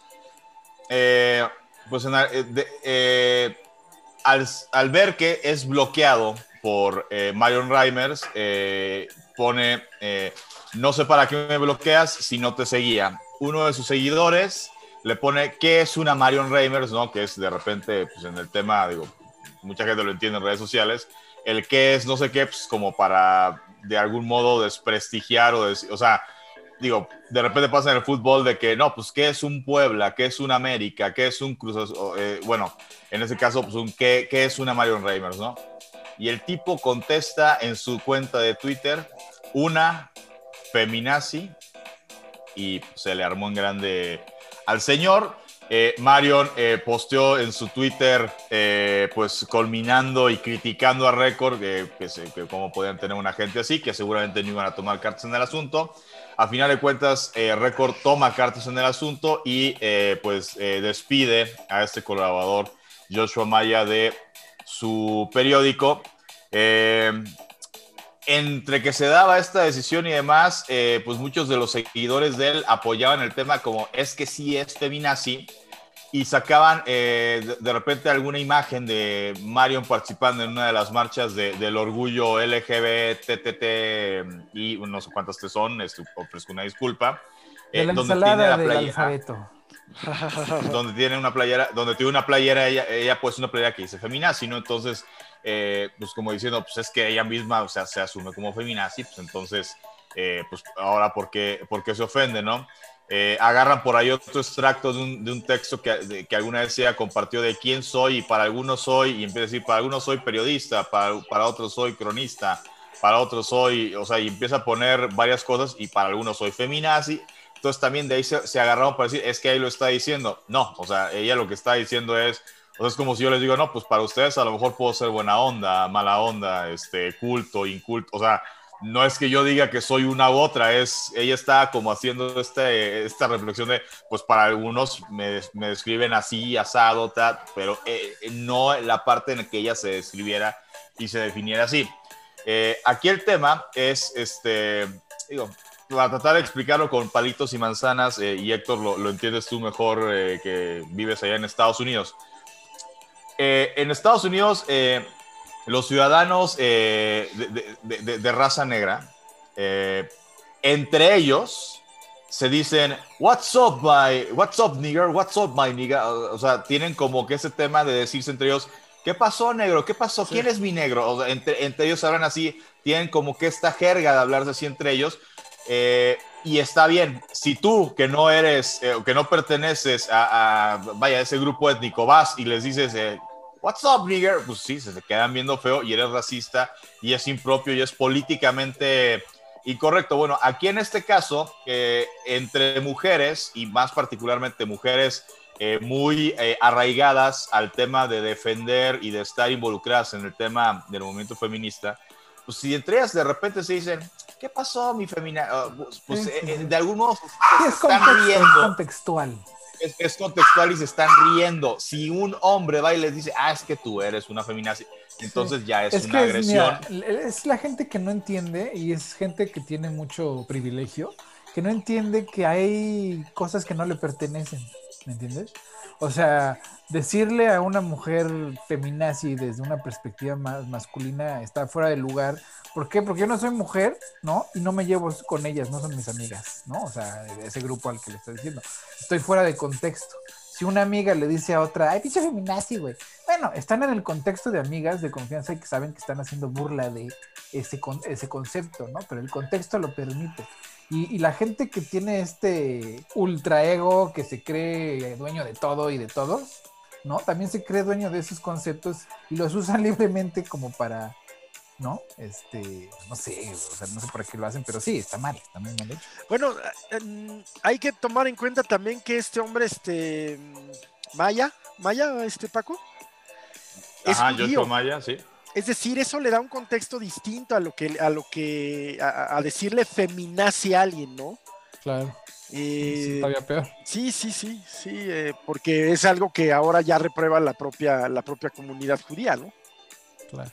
pues en- de- al, al ver que es bloqueado por Marion Reimers, pone, no sé para qué me bloqueas si no te seguía. Uno de sus seguidores le pone, ¿qué es una Marion Reimers? ¿no? Que es de repente, pues en el tema, digo, mucha gente lo entiende en redes sociales, el qué es no sé qué, pues como para de algún modo desprestigiar o, decir, o sea, digo, de repente pasa en el fútbol de que no, pues qué es un Puebla, qué es un América, qué es un Cruz, eh, bueno, en ese caso, pues un qué, qué es una Marion Reimers, ¿no? Y el tipo contesta en su cuenta de Twitter, una feminazi, y se le armó en grande al señor. Eh, Marion eh, posteó en su Twitter, eh, pues culminando y criticando a Record, eh, que, que cómo podían tener una gente así, que seguramente no iban a tomar cartas en el asunto. A final de cuentas, eh, Record toma cartas en el asunto y eh, pues despide a este colaborador, Joshua Maya, de su periódico. Entre que se daba esta decisión y demás, eh, pues muchos de los seguidores de él apoyaban el tema como es que sí es feminazi y sacaban eh, de, de repente alguna imagen de Marion participando en una de las marchas de- del orgullo LGBTT y no sé cuántas te son, este, ofrezco una disculpa. De eh, la donde tiene la alfabeto. donde tiene una playera, donde tiene una playera, ella, ella pues una playera que dice feminazi, ¿no? Entonces, eh, pues como diciendo, pues es que ella misma, o sea, se asume como feminazi, pues entonces, eh, pues ahora, ¿por qué, por qué se ofende, no? Eh, agarran por ahí otro extracto de un, de un texto que, de- que alguna vez ella compartió de quién soy y para algunos soy, y empieza a decir, para algunos soy periodista, para, para otros soy cronista, para otros soy, o sea, y empieza a poner varias cosas y para algunos soy feminazi. Entonces también de ahí se, se agarraron para decir, es que ahí lo está diciendo. No, o sea, ella lo que está diciendo es, o sea, es como si yo les digo, no, pues para ustedes a lo mejor puedo ser buena onda, mala onda, este, culto, inculto, o sea, no es que yo diga que soy una u otra, es, ella está como haciendo este, esta reflexión de, pues para algunos me, me describen así, asado, tal, pero eh, no la parte en la que ella se describiera y se definiera así. Eh, aquí el tema es, este, digo, para tratar de explicarlo con palitos y manzanas, eh, y Héctor lo, lo, entiendes tú mejor que vives allá en Estados Unidos. En Estados Unidos, los ciudadanos eh, de, de, de, raza negra, eh, entre ellos se dicen, what's up, my, what's up, nigger, what's up, my nigger. O sea, tienen como que ese tema de decirse entre ellos, ¿qué pasó, negro? ¿Qué pasó? ¿Quién es mi negro? O sea, entre, entre, ellos hablan así, tienen como que esta jerga de hablarse así entre ellos. Eh, y está bien, si tú que no eres, que no perteneces a, a, vaya, ese grupo étnico, vas y les dices, What's up, nigger? Pues sí, se quedan viendo feo y eres racista y es impropio y es políticamente incorrecto. Bueno, aquí en este caso, eh, entre mujeres y más particularmente mujeres eh, muy eh, arraigadas al tema de defender y de estar involucradas en el tema del movimiento feminista, pues si entre ellas de repente se dicen, ¿qué pasó, mi femina? Uh, pues de algún modo se están riendo. contextual es, contextual y se están riendo. Si un hombre va y les dice, ah, es que tú eres una feminazi, entonces ya es, una agresión. es la gente que no entiende y es gente que tiene mucho privilegio, que no entiende que hay cosas que no le pertenecen, ¿me entiendes? O sea, decirle a una mujer feminazi desde una perspectiva más masculina está fuera de lugar. ¿Por qué? Porque yo no soy mujer, ¿no? Y no me llevo con ellas, no son mis amigas, ¿no? O sea, ese grupo al que le estoy diciendo. Estoy fuera de contexto. Si una amiga le dice a otra, ay, pinche feminazi, güey. Bueno, están en el contexto de amigas de confianza y que saben que están haciendo burla de ese, ese concepto, ¿no? Pero el contexto lo permite. Y, la gente que tiene este ultra ego, que se cree dueño de todo y de todos, ¿no? También se cree dueño de esos conceptos y los usan libremente como para, ¿no? Este, no sé, o sea, no sé para qué lo hacen, pero sí, está mal, está muy mal hecho. Bueno, hay que tomar en cuenta también que este hombre, este, Maya, Maya, este Paco. Ajá, yo Maya, sí. Es decir, eso le da un contexto distinto a lo que, a lo que, a, decirle feminazi a alguien, ¿no? Claro. Eh, todavía peor. Sí, sí, sí, sí, eh, porque es algo que ahora ya reprueba la propia, la propia comunidad judía, ¿no? Claro.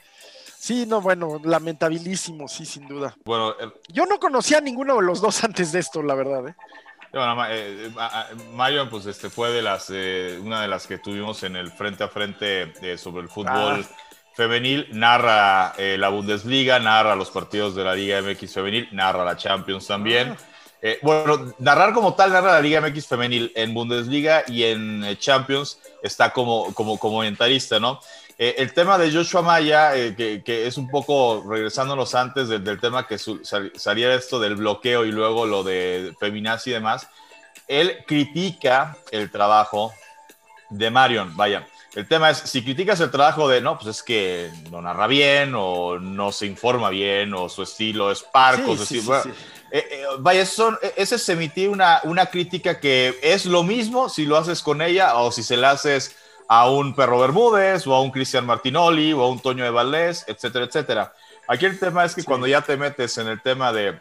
Sí, no, bueno, lamentabilísimo, sí, sin duda. Bueno, yo no conocía a ninguno de los dos antes de esto, la verdad, ¿eh? Bueno, eh, Marion, pues este fue de las, una de las que tuvimos en el frente a frente sobre el fútbol. Ah femenil, narra eh, la Bundesliga, narra los partidos de la Liga MX femenil, narra la Champions también. Ah. Eh, bueno, narrar como tal, narra la Liga MX femenil en Bundesliga y en eh, Champions está como, como comentarista, ¿no? el tema de Joshua Maya, que, que, es un poco regresándonos antes del, tema que salía esto del bloqueo y luego lo de feminazi y demás, él critica el trabajo de Marion, vaya. El tema es, si criticas el trabajo de, no, pues es que no narra bien, o no se informa bien, o su estilo es parco, vaya, son, ese es emitir una, una crítica que es lo mismo si lo haces con ella o si se la haces a un Perro Bermúdez, o a un Cristian Martinoli, o a un Toño de Valdés, etcétera, etcétera. Aquí el tema es que cuando ya te metes en el tema de,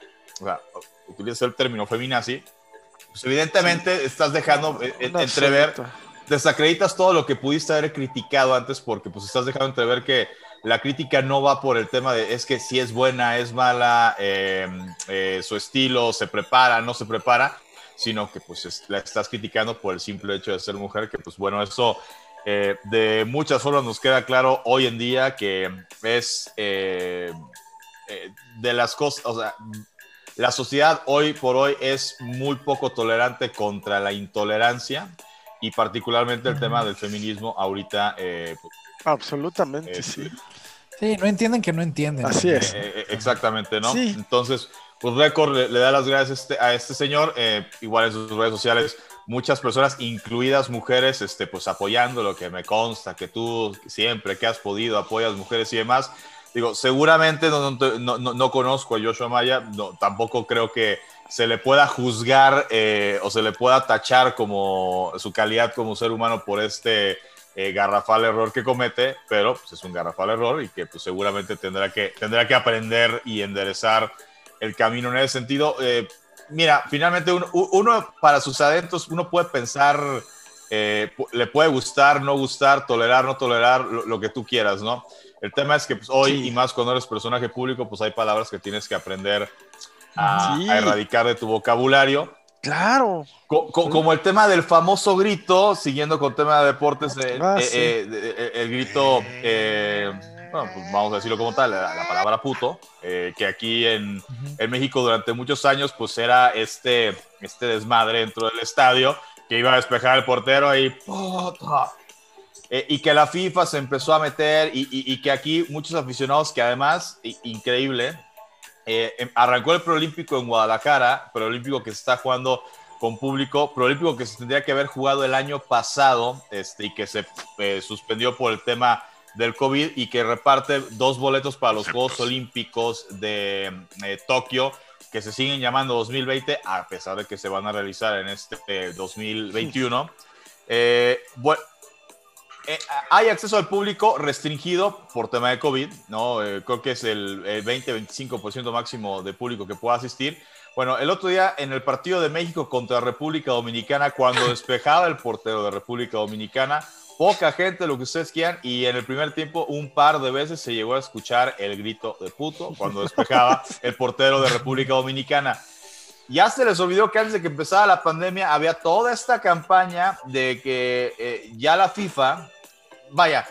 o sea, utilizas el término feminazi, pues evidentemente estás dejando eh, entrever desacreditas todo lo que pudiste haber criticado antes porque pues estás dejando entrever que la crítica no va por el tema de es que si es buena, es mala, em, eh, su estilo se prepara, no se prepara, sino que pues la estás criticando por el simple hecho de ser mujer, que pues bueno, eso eh, de muchas formas nos queda claro hoy en día que es eh, de las cosas, o sea, la sociedad hoy por hoy es muy poco tolerante contra la intolerancia y particularmente el tema del feminismo ahorita. Eh, pues, Absolutamente, sí. Sí, no entienden que no entienden. Así es. Eh, eh, exactamente, ¿no? Entonces, pues Record le, da las gracias este, a este, señor, igual en sus redes sociales, muchas personas, incluidas mujeres, este, pues apoyando lo que me consta, que tú siempre que has podido apoyas mujeres y demás. Digo, seguramente no, no, no, no conozco a Joshua Maya, no, tampoco creo que se le pueda juzgar eh, o se le pueda tachar como su calidad como ser humano por este eh, garrafal error que comete, pero pues, es un garrafal error y que pues, seguramente tendrá que, tendrá que aprender y enderezar el camino en ese sentido. Eh, mira, finalmente uno, uno, para sus adentros, uno puede pensar, le puede gustar, no gustar, tolerar, no tolerar, lo, que tú quieras, ¿no? El tema es que pues, hoy, y más cuando eres personaje público, pues hay palabras que tienes que aprender a, a erradicar de tu vocabulario. Claro. como el tema del famoso grito, siguiendo con tema de deportes, eh, ah, eh, el grito, bueno, pues vamos a decirlo como tal, la, palabra puto, que aquí en, en, México durante muchos años, pues era este, este desmadre dentro del estadio, que iba a despejar el portero y y que la FIFA se empezó a meter y, y que aquí muchos aficionados que además, increíble, eh, em, arrancó el Proolímpico en Guadalajara, Proolímpico que se está jugando con público, Proolímpico que se tendría que haber jugado el año pasado este, y que se eh, suspendió por el tema del COVID y que reparte dos boletos para los Juegos Olímpicos de eh, Tokio que se siguen llamando 2020 a pesar de que se van a realizar en este 2021. bueno, eh, hay acceso al público restringido por tema de COVID, ¿no? Eh, creo que es el, 20-25% máximo de público que pueda asistir. Bueno, el otro día en el partido de México contra República Dominicana, cuando despejaba el portero de República Dominicana, poca gente, lo que ustedes quieran, y en el primer tiempo un par de veces se llegó a escuchar el grito de puto cuando despejaba el portero de República Dominicana. Ya se les olvidó que antes de que empezara la pandemia había toda esta campaña de que eh, ya la FIFA, vaya,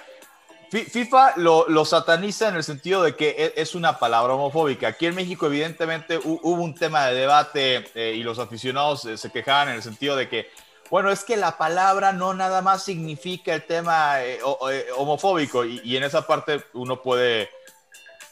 FIFA lo, sataniza en el sentido de que e, es una palabra homofóbica. Aquí en México, evidentemente, hubo un tema de debate eh, y los aficionados eh, se quejaban en el sentido de que, bueno, es que la palabra no nada más significa el tema homofóbico y, en esa parte uno puede,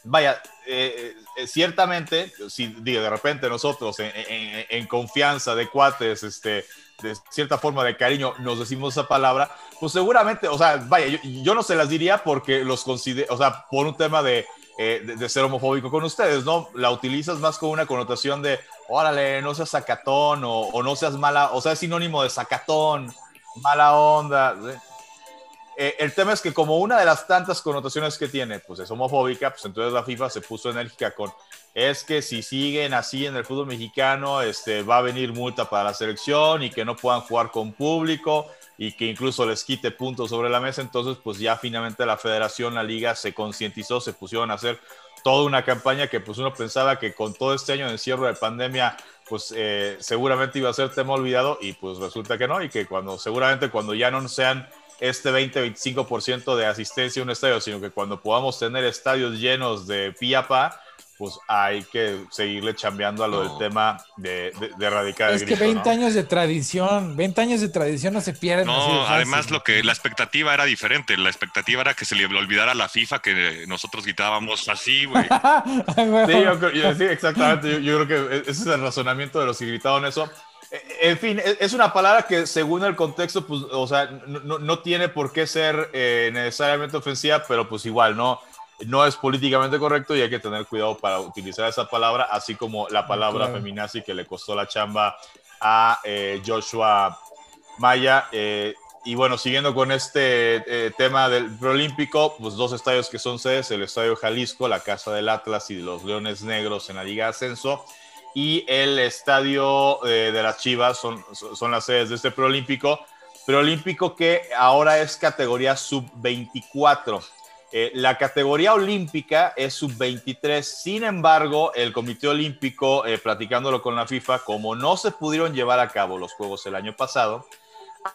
vaya, eh, ciertamente, si de repente nosotros en, confianza de cuates, este, de cierta forma de cariño, nos decimos esa palabra, pues seguramente, o sea, vaya, yo, no se las diría porque los considero, o sea, por un tema de, eh, de, ser homofóbico con ustedes, ¿no? La utilizas más con una connotación de, órale, no seas sacatón o, o no seas mala, o sea, es sinónimo de sacatón, mala onda. Eh, el tema es que como una de las tantas connotaciones que tiene, pues es homofóbica, pues entonces la FIFA se puso enérgica con, es que si siguen así en el fútbol mexicano, este, va a venir multa para la selección y que no puedan jugar con público y que incluso les quite puntos sobre la mesa. Entonces, pues ya finalmente la federación, la liga se concientizó, se pusieron a hacer toda una campaña que pues uno pensaba que con todo este año de encierro de pandemia, pues eh, seguramente iba a ser tema olvidado y pues resulta que no y que cuando seguramente cuando ya no sean este 20-25% de asistencia a un estadio, sino que cuando podamos tener estadios llenos de piapa, pues hay que seguirle chambeando a lo del tema de, de, erradicar es el grito, que 20 años de tradición, 20 años de tradición no se pierden. No, además lo que la expectativa era diferente. La expectativa era que se le olvidara a la FIFA que nosotros gritábamos así, güey. sí, exactamente. Yo, creo que ese es el razonamiento de los que gritaban eso. En fin, e, es una palabra que según el contexto, pues, o sea, no, tiene por qué ser eh, necesariamente ofensiva, pero pues igual, ¿no? No es políticamente correcto y hay que tener cuidado para utilizar esa palabra, así como la palabra feminazi que le costó la chamba a eh, Joshua Maya. Eh, y bueno, siguiendo con este tema del preolímpico, pues dos estadios que son sedes, el Estadio Jalisco, la Casa del Atlas y los Leones Negros en la Liga Ascenso y el estadio eh, de las Chivas son, son las sedes de este preolímpico, preolímpico que ahora es categoría sub-24. Eh, la categoría olímpica es sub-23, sin embargo, el Comité Olímpico, eh, platicándolo con la FIFA, como no se pudieron llevar a cabo los Juegos el año pasado,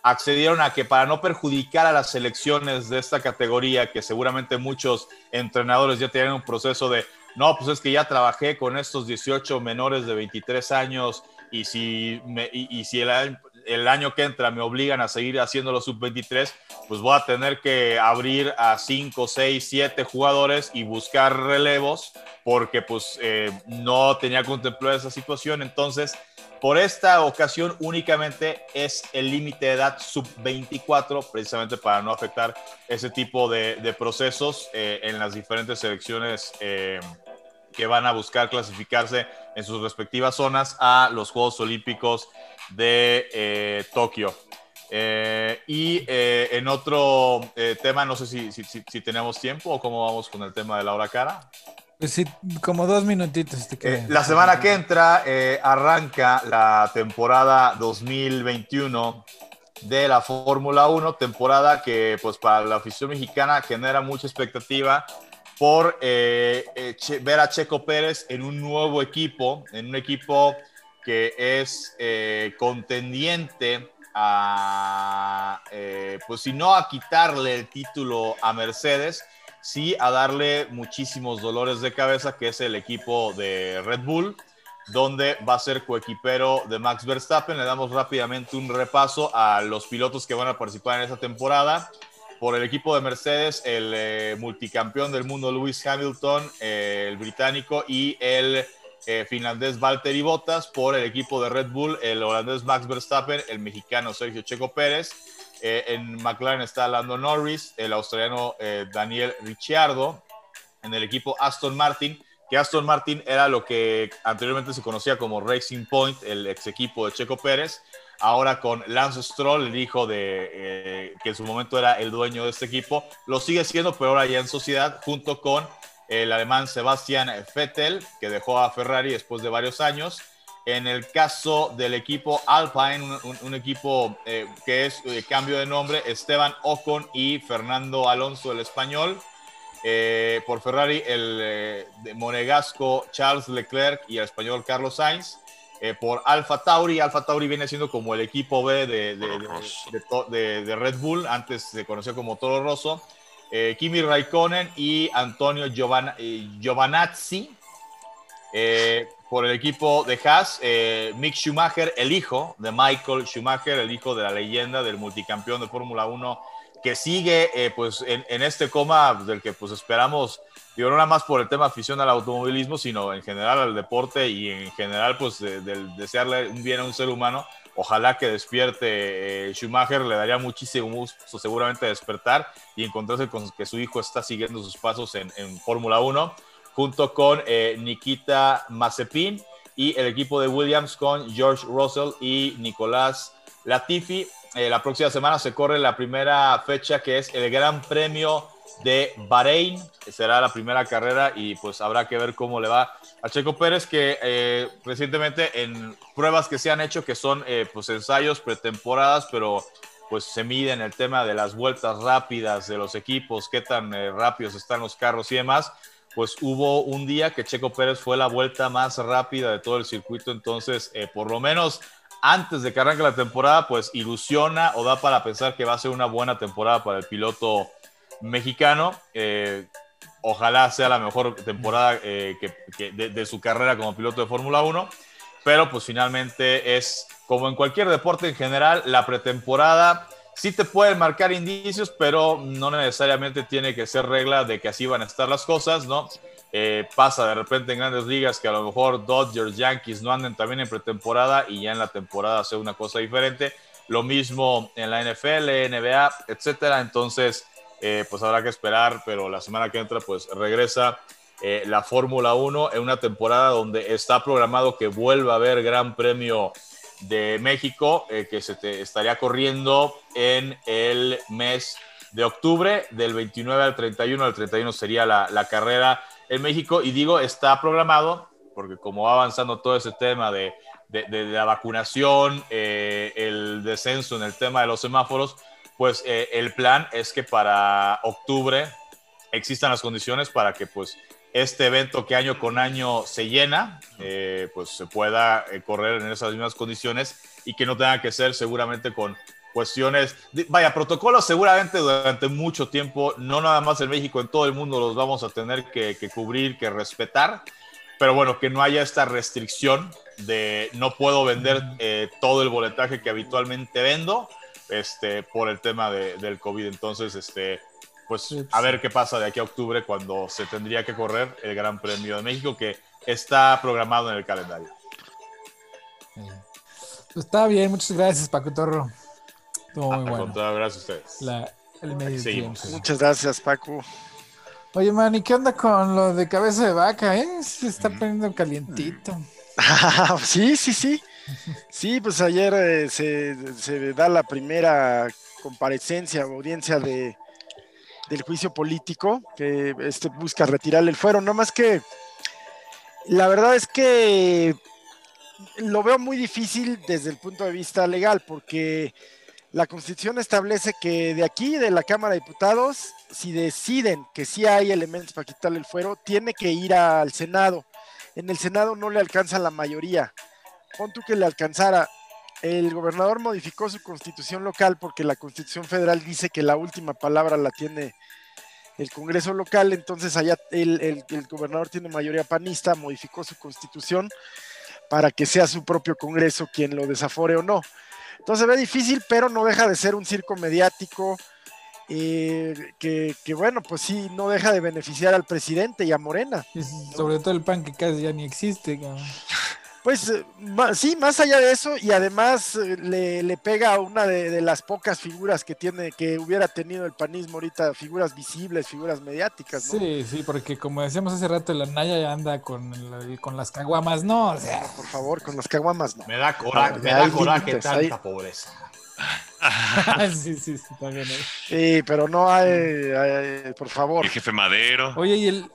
accedieron a que para no perjudicar a las selecciones de esta categoría, que seguramente muchos entrenadores ya tienen un proceso de no, pues es que ya trabajé con estos 18 menores de 23 años y si, me, y, si el, el, año que entra me obligan a seguir haciendo los sub-23, pues voy a tener que abrir a 5, 6, 7 jugadores y buscar relevos porque pues eh, no tenía contemplada esa situación. Entonces, por esta ocasión únicamente es el límite de edad sub-24, precisamente para no afectar ese tipo de, procesos eh, en las diferentes selecciones eh, que van a buscar clasificarse en sus respectivas zonas a los Juegos Olímpicos de eh, Tokio. Eh, y eh, en otro eh, tema, no sé si, si, si, si tenemos tiempo o cómo vamos con el tema de la hora cara. Pues sí, como dos minutitos. Te Eh, la semana que entra eh, arranca la temporada 2021 de la Fórmula 1, temporada que pues para la afición mexicana genera mucha expectativa por eh, eh, ver a Checo Pérez en un nuevo equipo, en un equipo que es eh, contendiente a, eh, pues si no a quitarle el título a Mercedes, sí a darle muchísimos dolores de cabeza, que es el equipo de Red Bull, donde va a ser coequipero de Max Verstappen. Le damos rápidamente un repaso a los pilotos que van a participar en esta temporada. Por el equipo de Mercedes, el eh, multicampeón del mundo Lewis Hamilton, el británico, y el eh, finlandés Valtteri Bottas. Por el equipo de Red Bull, el holandés Max Verstappen, el mexicano Sergio Checo Pérez. Eh, en McLaren está Lando Norris, el australiano eh, Daniel Ricciardo. En el equipo Aston Martin, que Aston Martin era lo que anteriormente se conocía como Racing Point, el ex equipo de Checo Pérez. Ahora con Lance Stroll, el hijo de eh, que en su momento era el dueño de este equipo, lo sigue siendo, pero ahora ya en sociedad, junto con el alemán Sebastian Vettel, que dejó a Ferrari después de varios años. En el caso del equipo Alpine, un, un- un equipo eh, que es eh, cambio de nombre, Esteban Ocon y Fernando Alonso, el español. Eh, por Ferrari, el eh, de monegasco Charles Leclerc y el español Carlos Sainz. Eh, por Alfa Tauri, Alfa Tauri viene siendo como el equipo B de, de- de- de Red Bull, antes se conocía como Toro Rosso. Eh, Kimi Raikkonen y Antonio Giovan- eh, Giovanazzi. Eh, por el equipo de Haas, Mick Schumacher, el hijo de Michael Schumacher, el hijo de la leyenda del multicampeón de Fórmula 1, que sigue pues, en, este coma del que pues, esperamos, digo, no nada más por el tema afición al automovilismo, sino en general al deporte y en general pues, de- del desearle un bien a un ser humano. Ojalá que despierte eh, Schumacher, le daría muchísimo gusto seguramente despertar y encontrarse con que su hijo está siguiendo sus pasos en, en Fórmula 1 junto con eh, Nikita Mazepin y el equipo de Williams con George Russell y Nicolás Latifi. Eh, la próxima semana se corre la primera fecha que es el Gran Premio de Bahrein. Será la primera carrera y pues habrá que ver cómo le va a Checo Pérez que eh, recientemente en pruebas que se han hecho que son eh, pues ensayos pretemporadas pero pues se miden el tema de las vueltas rápidas de los equipos, qué tan eh, rápidos están los carros y demás pues hubo un día que Checo Pérez fue la vuelta más rápida de todo el circuito, entonces eh, por lo menos antes de que arranque la temporada, pues ilusiona o da para pensar que va a ser una buena temporada para el piloto mexicano. Ojalá sea la mejor temporada eh, de, su carrera como piloto de Fórmula 1, pero pues finalmente es como en cualquier deporte en general, la pretemporada sí te pueden marcar indicios, pero no necesariamente tiene que ser regla de que así van a estar las cosas, ¿no? Eh, pasa de repente en grandes ligas que a lo mejor Dodgers, Yankees no anden también en pretemporada y ya en la temporada hace una cosa diferente. Lo mismo en la NFL, NBA, etcétera. Entonces, eh, pues habrá que esperar, pero la semana que entra, pues regresa eh, la Fórmula 1 en una temporada donde está programado que vuelva a haber Gran Premio de México, eh, que se estaría corriendo en el mes de octubre, del 29 al 31. Al 31 sería la, carrera en México. Y digo, está programado, porque como va avanzando todo ese tema de, la vacunación, el descenso en el tema de los semáforos, pues eh, el plan es que para octubre existan las condiciones para que pues este evento que año con año se llena, eh, pues se pueda eh, correr en esas mismas condiciones y que no tenga que ser seguramente con cuestiones, de- vaya, protocolos seguramente durante mucho tiempo, no nada más en México, en todo el mundo los vamos a tener que, que cubrir, que respetar, pero bueno, que no haya esta restricción de no puedo vender eh, todo el boletaje que habitualmente vendo este, por el tema de- del COVID. Entonces, este, pues a ver qué pasa de aquí a octubre cuando se tendría que correr el Gran Premio de México que está programado en el calendario. Pues está bien, muchas gracias, Paco Torro. Estuvo muy Al bueno. contrario, gracias a ustedes. La- el medio. Muchas gracias, Paco. Oye, man, ¿y qué onda con lo de cabeza de vaca, eh? Se está poniendo calientito. sí, sí, sí. Sí, pues ayer eh, se, da la primera comparecencia o audiencia de, del juicio político que este busca retirarle el fuero. No más que la verdad es que lo veo muy difícil desde el punto de vista legal, porque la Constitución establece que de aquí, de la Cámara de Diputados, si deciden que sí hay elementos para quitarle el fuero, tiene que ir al Senado. En el Senado no le alcanza la mayoría. Pon tú que le alcanzara. El gobernador modificó su constitución local porque la constitución federal dice que la última palabra la tiene el Congreso local, entonces allá el, el, el gobernador tiene mayoría panista, modificó su constitución para que sea su propio Congreso quien lo desafore o no. Entonces ve difícil, pero no deja de ser un circo mediático eh, que, que, bueno, pues sí, no deja de beneficiar al presidente y a Morena. Y sobre todo el pan que casi ya ni existe. ¿no? Pues eh, sí, más allá de eso, y además eh, le, le, pega a una de, de, las pocas figuras que tiene, que hubiera tenido el panismo ahorita, figuras visibles, figuras mediáticas, ¿no? Sí, sí, porque como decíamos hace rato, la Naya ya anda con, el, con las caguamas, no, o sea. Por favor, con las caguamas, no. Me da coraje, me da coraje tanta hay... pobreza. sí, sí, sí, también hay. Sí, pero no hay, hay, por favor. El jefe Madero. Oye, y el,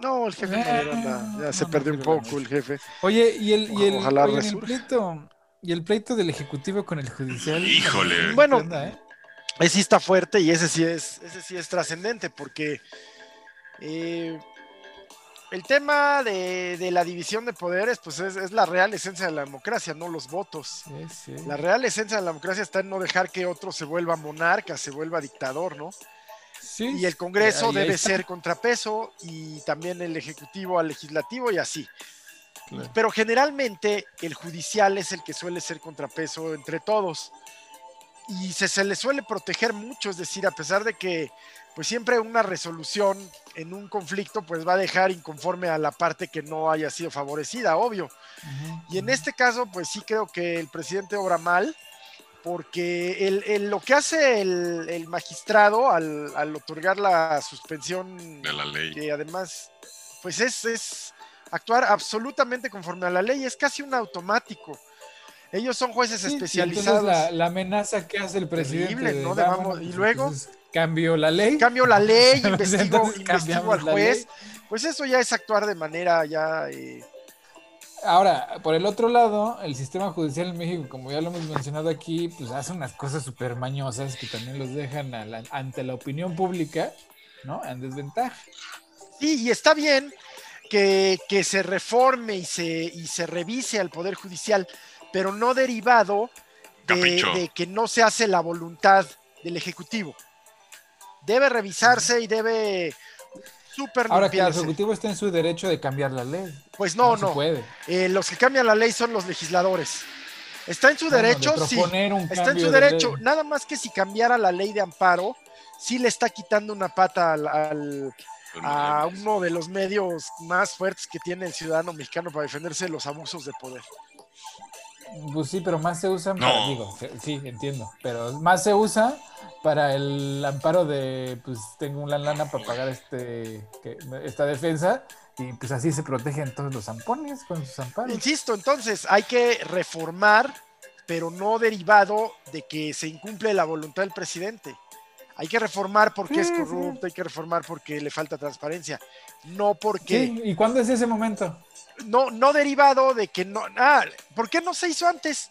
no, el jefe Madero anda, ya se no, perdió no, un poco el jefe. Oye, y el, y el, oye, el pleito, y el pleito del ejecutivo con el judicial. Híjole. Bueno, ¿eh? ese sí está fuerte y ese sí es, ese sí es trascendente porque eh, el tema de, de, la división de poderes, pues es, es, la real esencia de la democracia, no los votos. Sí, sí. La real esencia de la democracia está en no dejar que otro se vuelva monarca, se vuelva dictador, ¿no? Sí, y el Congreso debe ser contrapeso y también el Ejecutivo al Legislativo y así. Claro. Pero generalmente el judicial es el que suele ser contrapeso entre todos y se, se, le suele proteger mucho, es decir, a pesar de que pues siempre una resolución en un conflicto pues va a dejar inconforme a la parte que no haya sido favorecida, obvio. Uh -huh. Y en este caso pues sí creo que el presidente obra mal porque el, el, lo que hace el, el magistrado al, al, otorgar la suspensión de la ley, que además, pues es, es, actuar absolutamente conforme a la ley, es casi un automático. Ellos son jueces sí, especializados. La, la, amenaza que hace el presidente. Terrible, de, ¿no? De vamos, y luego. Cambió la ley. Cambio la ley, investigo, investigo al juez. Pues eso ya es actuar de manera ya. Eh, Ahora, por el otro lado, el sistema judicial en México, como ya lo hemos mencionado aquí, pues hace unas cosas súper mañosas que también los dejan la, ante la opinión pública, ¿no? En desventaja. Sí, y está bien que, que se reforme y se, y se revise al Poder Judicial, pero no derivado de, de, que no se hace la voluntad del Ejecutivo. Debe revisarse y debe Ahora que el Ejecutivo está en su derecho de cambiar la ley. Pues no, no. no. puede. Eh, los que cambian la ley son los legisladores. Está en su Bueno, derecho, de sí. proponer un Está en su de derecho. ley. Nada más que si cambiara la ley de amparo, sí le está quitando una pata al, al- a uno de los medios más fuertes que tiene el ciudadano mexicano para defenderse de los abusos de poder. Pues sí, pero más se usa, No. para- digo, sí, entiendo, pero más se usa para el amparo de, pues tengo una lana para pagar este, que- esta defensa y pues así se protegen todos los zampones con sus amparos. Insisto, entonces hay que reformar, pero no derivado de que se incumple la voluntad del presidente. Hay que reformar porque es sí. corrupto, hay que reformar porque le falta transparencia, no porque Sí, ¿y cuándo es ese momento? no, no derivado de que no. Ah, ¿por qué no se hizo antes?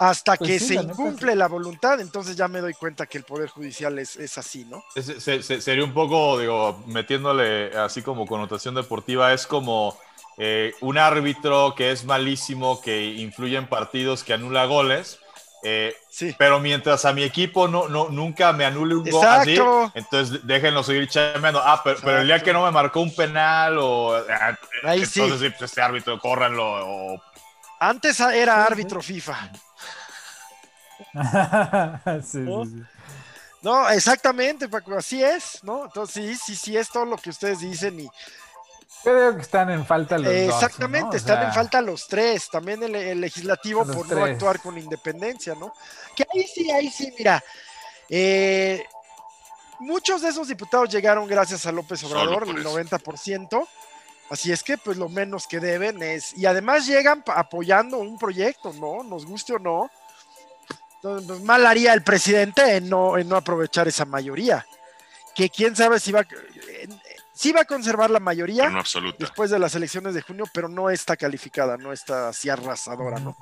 Hasta Pues que sí, se la incumple la voluntad, entonces ya me doy cuenta que el Poder Judicial es, es así, ¿no? Es- se- se- sería un poco, digo, metiéndole así como connotación deportiva, es como eh, un árbitro que es malísimo, que influye en partidos, que anula goles. eh, Sí. pero mientras a mi equipo no, no, nunca me anule un gol así, Exacto. entonces déjenlo seguir chameando. Ah, pero, pero el día que no me marcó un penal o... ah, Ahí entonces sí. pues este árbitro, córranlo o Antes era árbitro FIFA. sí, ¿No? sí, sí. No, exactamente, Paco, así es, ¿no? Entonces sí, sí, sí, es todo lo que ustedes dicen y Creo que están en falta los Eh, dos, exactamente, ¿no? O están sea, en falta los tres, también el, el legislativo Los por no actuar con independencia, ¿no? Que ahí sí, ahí sí, mira, eh, muchos de esos diputados llegaron gracias a López Obrador, el eso. 90%, Así es que, pues lo menos que deben es, y además llegan apoyando un proyecto, ¿no? Nos guste o no. Entonces, pues, mal haría el presidente en no, en no aprovechar esa mayoría. Que quién sabe si va, sí va a conservar la mayoría no absoluta. después de las elecciones de junio, pero no está calificada, no está así arrasadora, ¿no?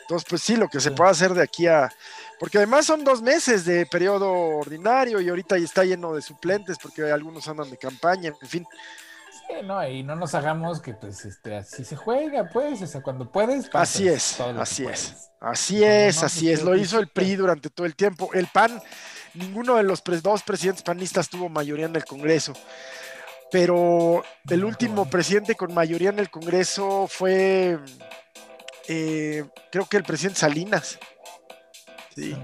Entonces, pues sí, lo que se Sí. puede hacer de aquí a... Porque además son dos meses de periodo ordinario y ahorita ya está lleno de suplentes porque algunos andan de campaña, en fin. No, y no nos hagamos que pues este, así se juega, pues, o sea, cuando puedes. pasas Así es, así es. Así no, es, no, así pues, es. Lo hizo el PRI durante todo el tiempo. El PAN, ninguno de los dos presidentes panistas tuvo mayoría en el Congreso. Pero el último presidente con mayoría en el Congreso fue, eh, creo que el presidente Salinas. Sí,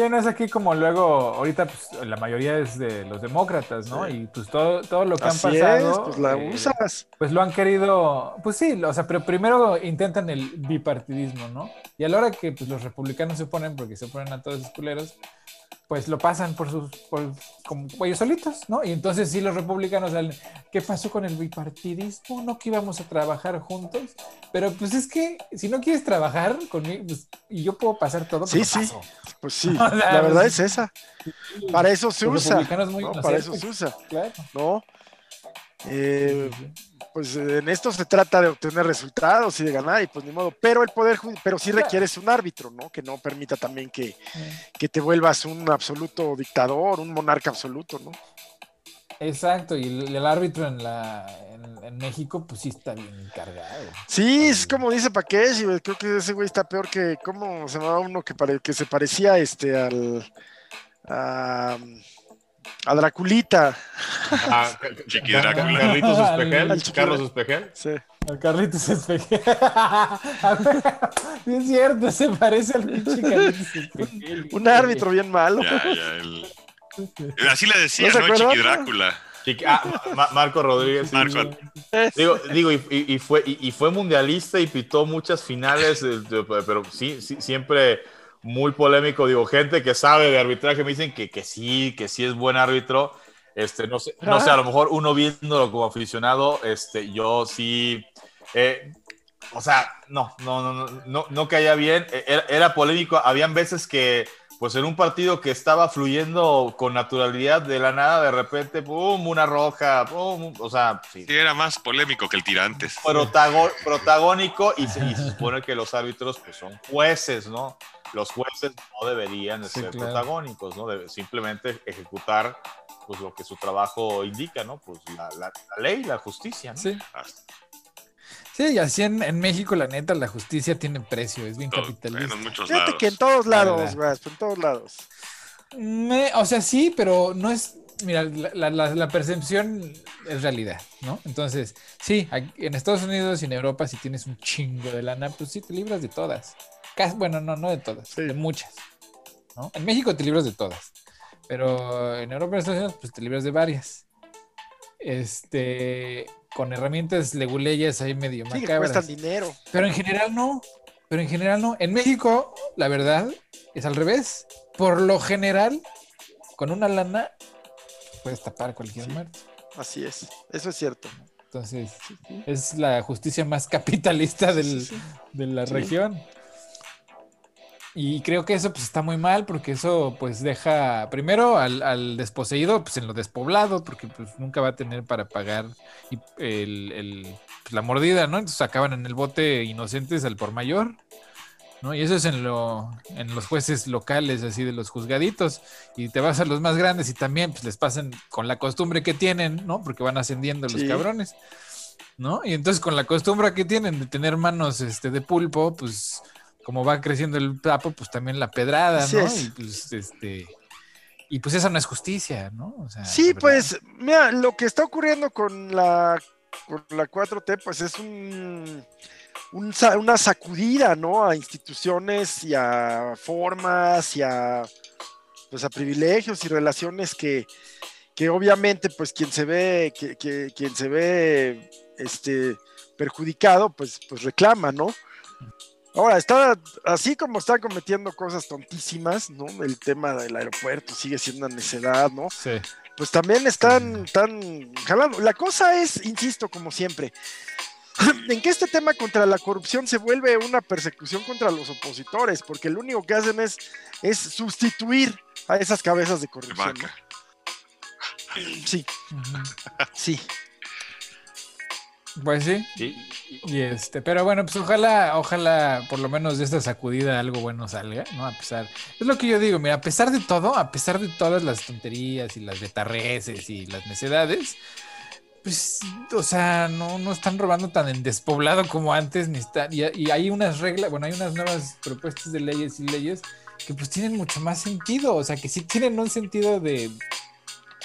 Sí, no es aquí como luego, ahorita pues la mayoría es de los demócratas, ¿no? Sí. Y pues todo, todo lo que así han pasado, es, pues la eh, usas. pues lo han querido, pues sí, o sea, pero primero intentan el bipartidismo, ¿no? Y a la hora que pues, los republicanos se oponen, porque se oponen a todos esos culeros, pues lo pasan por sus, por, como ellos solitos, ¿no? Y entonces sí los republicanos salen, ¿qué pasó con el bipartidismo? ¿No que íbamos a trabajar juntos? Pero pues es que si no quieres trabajar conmigo, pues, y yo puedo pasar todo, pues Sí, lo sí. paso. Pues sí, la verdad pues, es esa. Para eso se usa. republicanos muy ¿no? Para eso se usa, Claro. ¿no? Eh. Pues en esto se trata de obtener resultados y de ganar, y pues ni modo. Pero el poder, pero sí requieres un árbitro, ¿no? Que no permita también que, que te vuelvas un absoluto dictador, un monarca absoluto, ¿no? Exacto, y el, el árbitro en, la, en, en México, pues sí está bien cargado. Sí, es como dice Paquesh, y creo que ese güey está peor que, ¿cómo se llamaba uno que, pare- que se parecía este al a, a Draculita? Ah, Chiqui Drácula. Carlitos Espejel. al Carlos Espejel. Sí. Al Carlitos Espejel. Sí es cierto, se parece al pinche Carlitos Espejel. Un árbitro bien malo. Ya, ya, el- Así le decía, ¿No ¿no? acuerdan? Chiqui Drácula. Chiqui- ah, Ma- Marco Rodríguez. Marco. Digo, digo y, y- y fue, y, y fue mundialista y pitó muchas finales, de- pero sí, sí, siempre muy polémico. Digo, gente que sabe de arbitraje me dicen que, que sí, que sí es buen árbitro. Este, no sé, no sé, a lo mejor uno viéndolo como aficionado, este, yo sí, eh, o sea, no, no, no, no, no, no caía bien, eh, era, era polémico, habían veces que, pues en un partido que estaba fluyendo con naturalidad de la nada, de repente, pum, una roja, pum, o sea, sí, Sí, era más polémico que el tirantes. protago- protagónico y se, y se supone que los árbitros pues son jueces, ¿no? Los jueces no deberían de Sí, ser claro. protagónicos, ¿no? Debe simplemente ejecutar pues lo que su trabajo indica, ¿no? Pues la, la- la ley, la justicia, ¿no? Sí, sí, y así en, en México, la neta, la justicia tiene precio, es bien todo- capitalista. en muchos Fíjate lados. que en todos lados, güey, en todos lados. Me- o sea, sí, pero no es. Mira, la, la- la- la percepción es realidad, ¿no? Entonces, sí, aquí- en Estados Unidos y en Europa, si tienes un chingo de lana, pues sí te libras de todas. Casi- bueno, no, no de todas, Sí. de muchas. ¿no? En México te libras de todas, pero en Europa y Estados Unidos, pues te libras de varias. Este, con herramientas leguleyas ahí medio Sí, macabras. cuestan dinero. Pero en general no. Pero en general no. En México, la verdad, es al revés. Por lo general, con una lana, puedes tapar cualquier Sí. muerte. Así es. Eso es cierto. Entonces, es la justicia más capitalista del- de la región. Y creo que eso pues está muy mal porque eso pues deja primero al, al desposeído pues en lo despoblado porque pues nunca va a tener para pagar el, el- pues, la mordida, ¿no? Entonces acaban en el bote inocentes al por mayor, ¿no? Y eso es en, lo, en los jueces locales, así de los juzgaditos. Y te vas a los más grandes y también pues les pasan con la costumbre que tienen, ¿no? Porque van ascendiendo los Sí. cabrones. ¿no? Y entonces con la costumbre que tienen de tener manos este, de pulpo, pues como va creciendo el sapo, pues también la pedrada, Así ¿no? es. Y pues este y pues esa no es justicia, ¿no? O sea, Sí, pues, mira, lo que está ocurriendo con la, con la 4T, pues es un, una sacudida, ¿no? A instituciones y a formas y a, pues, a privilegios y relaciones que, que obviamente, pues, quien se ve, que, que- quien se ve, este, perjudicado, pues, pues reclama, ¿no? Ahora, está así como está cometiendo cosas tontísimas, ¿no? El tema del aeropuerto sigue siendo una necedad, ¿no? Sí. pues también están, están jalando. La cosa es, insisto, como siempre, en que este tema contra la corrupción se vuelve una persecución contra los opositores, porque lo único que hacen es, es sustituir a esas cabezas de corrupción. Sí, sí. Pues sí. Sí. Y este, pero bueno, pues ojalá, ojalá por lo menos de esta sacudida algo bueno salga, ¿no? A pesar, es lo que yo digo, mira, a pesar de todo, a pesar de todas las tonterías y las betarreces y las necedades, pues, o sea, no, no están robando tan en despoblado como antes, ni está, y, y hay unas reglas, bueno, hay unas nuevas propuestas de leyes y leyes que pues tienen mucho más sentido, o sea, que sí tienen un sentido de,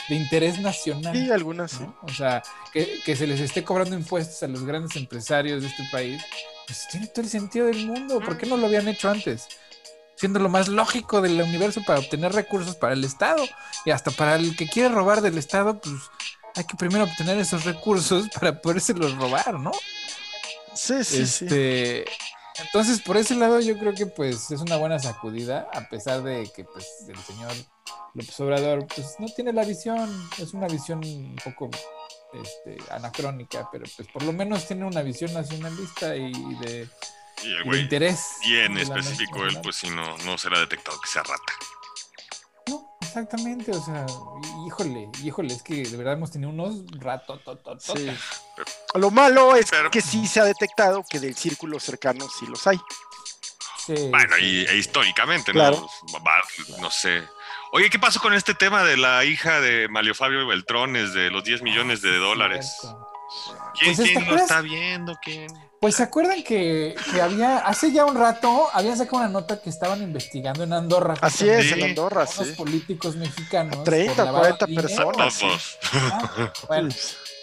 de interés nacional. Sí, algunas sí. ¿no? O sea, que, que se les esté cobrando impuestos a los grandes empresarios de este país, pues tiene todo el sentido del mundo. ¿Por qué no lo habían hecho antes? Siendo lo más lógico del universo para obtener recursos para el Estado. Y hasta para el que quiere robar del Estado, pues hay que primero obtener esos recursos para podérselos robar, ¿no? Sí, sí, sí. Entonces, por ese lado, yo creo que pues es una buena sacudida, a pesar de que pues el señor López Obrador pues no tiene la visión, es una visión un poco este, anacrónica, pero pues por lo menos tiene una visión nacionalista y de, Y el de güey, interés. de la específico, él pues sí no, no será detectado que sea rata. Exactamente, o sea, híjole, híjole, es que de verdad hemos tenido unos ratos. Sí. Lo malo es Pero- que sí se ha detectado que del círculo cercano sí los hay. Bueno, y e históricamente, Claro. ¿no? No sé. Oye, ¿qué pasó con este tema de la hija de Mario Fabio Beltrones de los 10 millones de dólares? ¿Quién, Pues, ¿te quién lo está viendo? ¿Quién? Pues se acuerdan que, que había, hace ya un rato, habían sacado una nota que estaban investigando en Andorra. Así es, Sí. en Andorra, a unos sí. políticos mexicanos. 30, lavado de 40 dinero. personas. Ah, Bueno,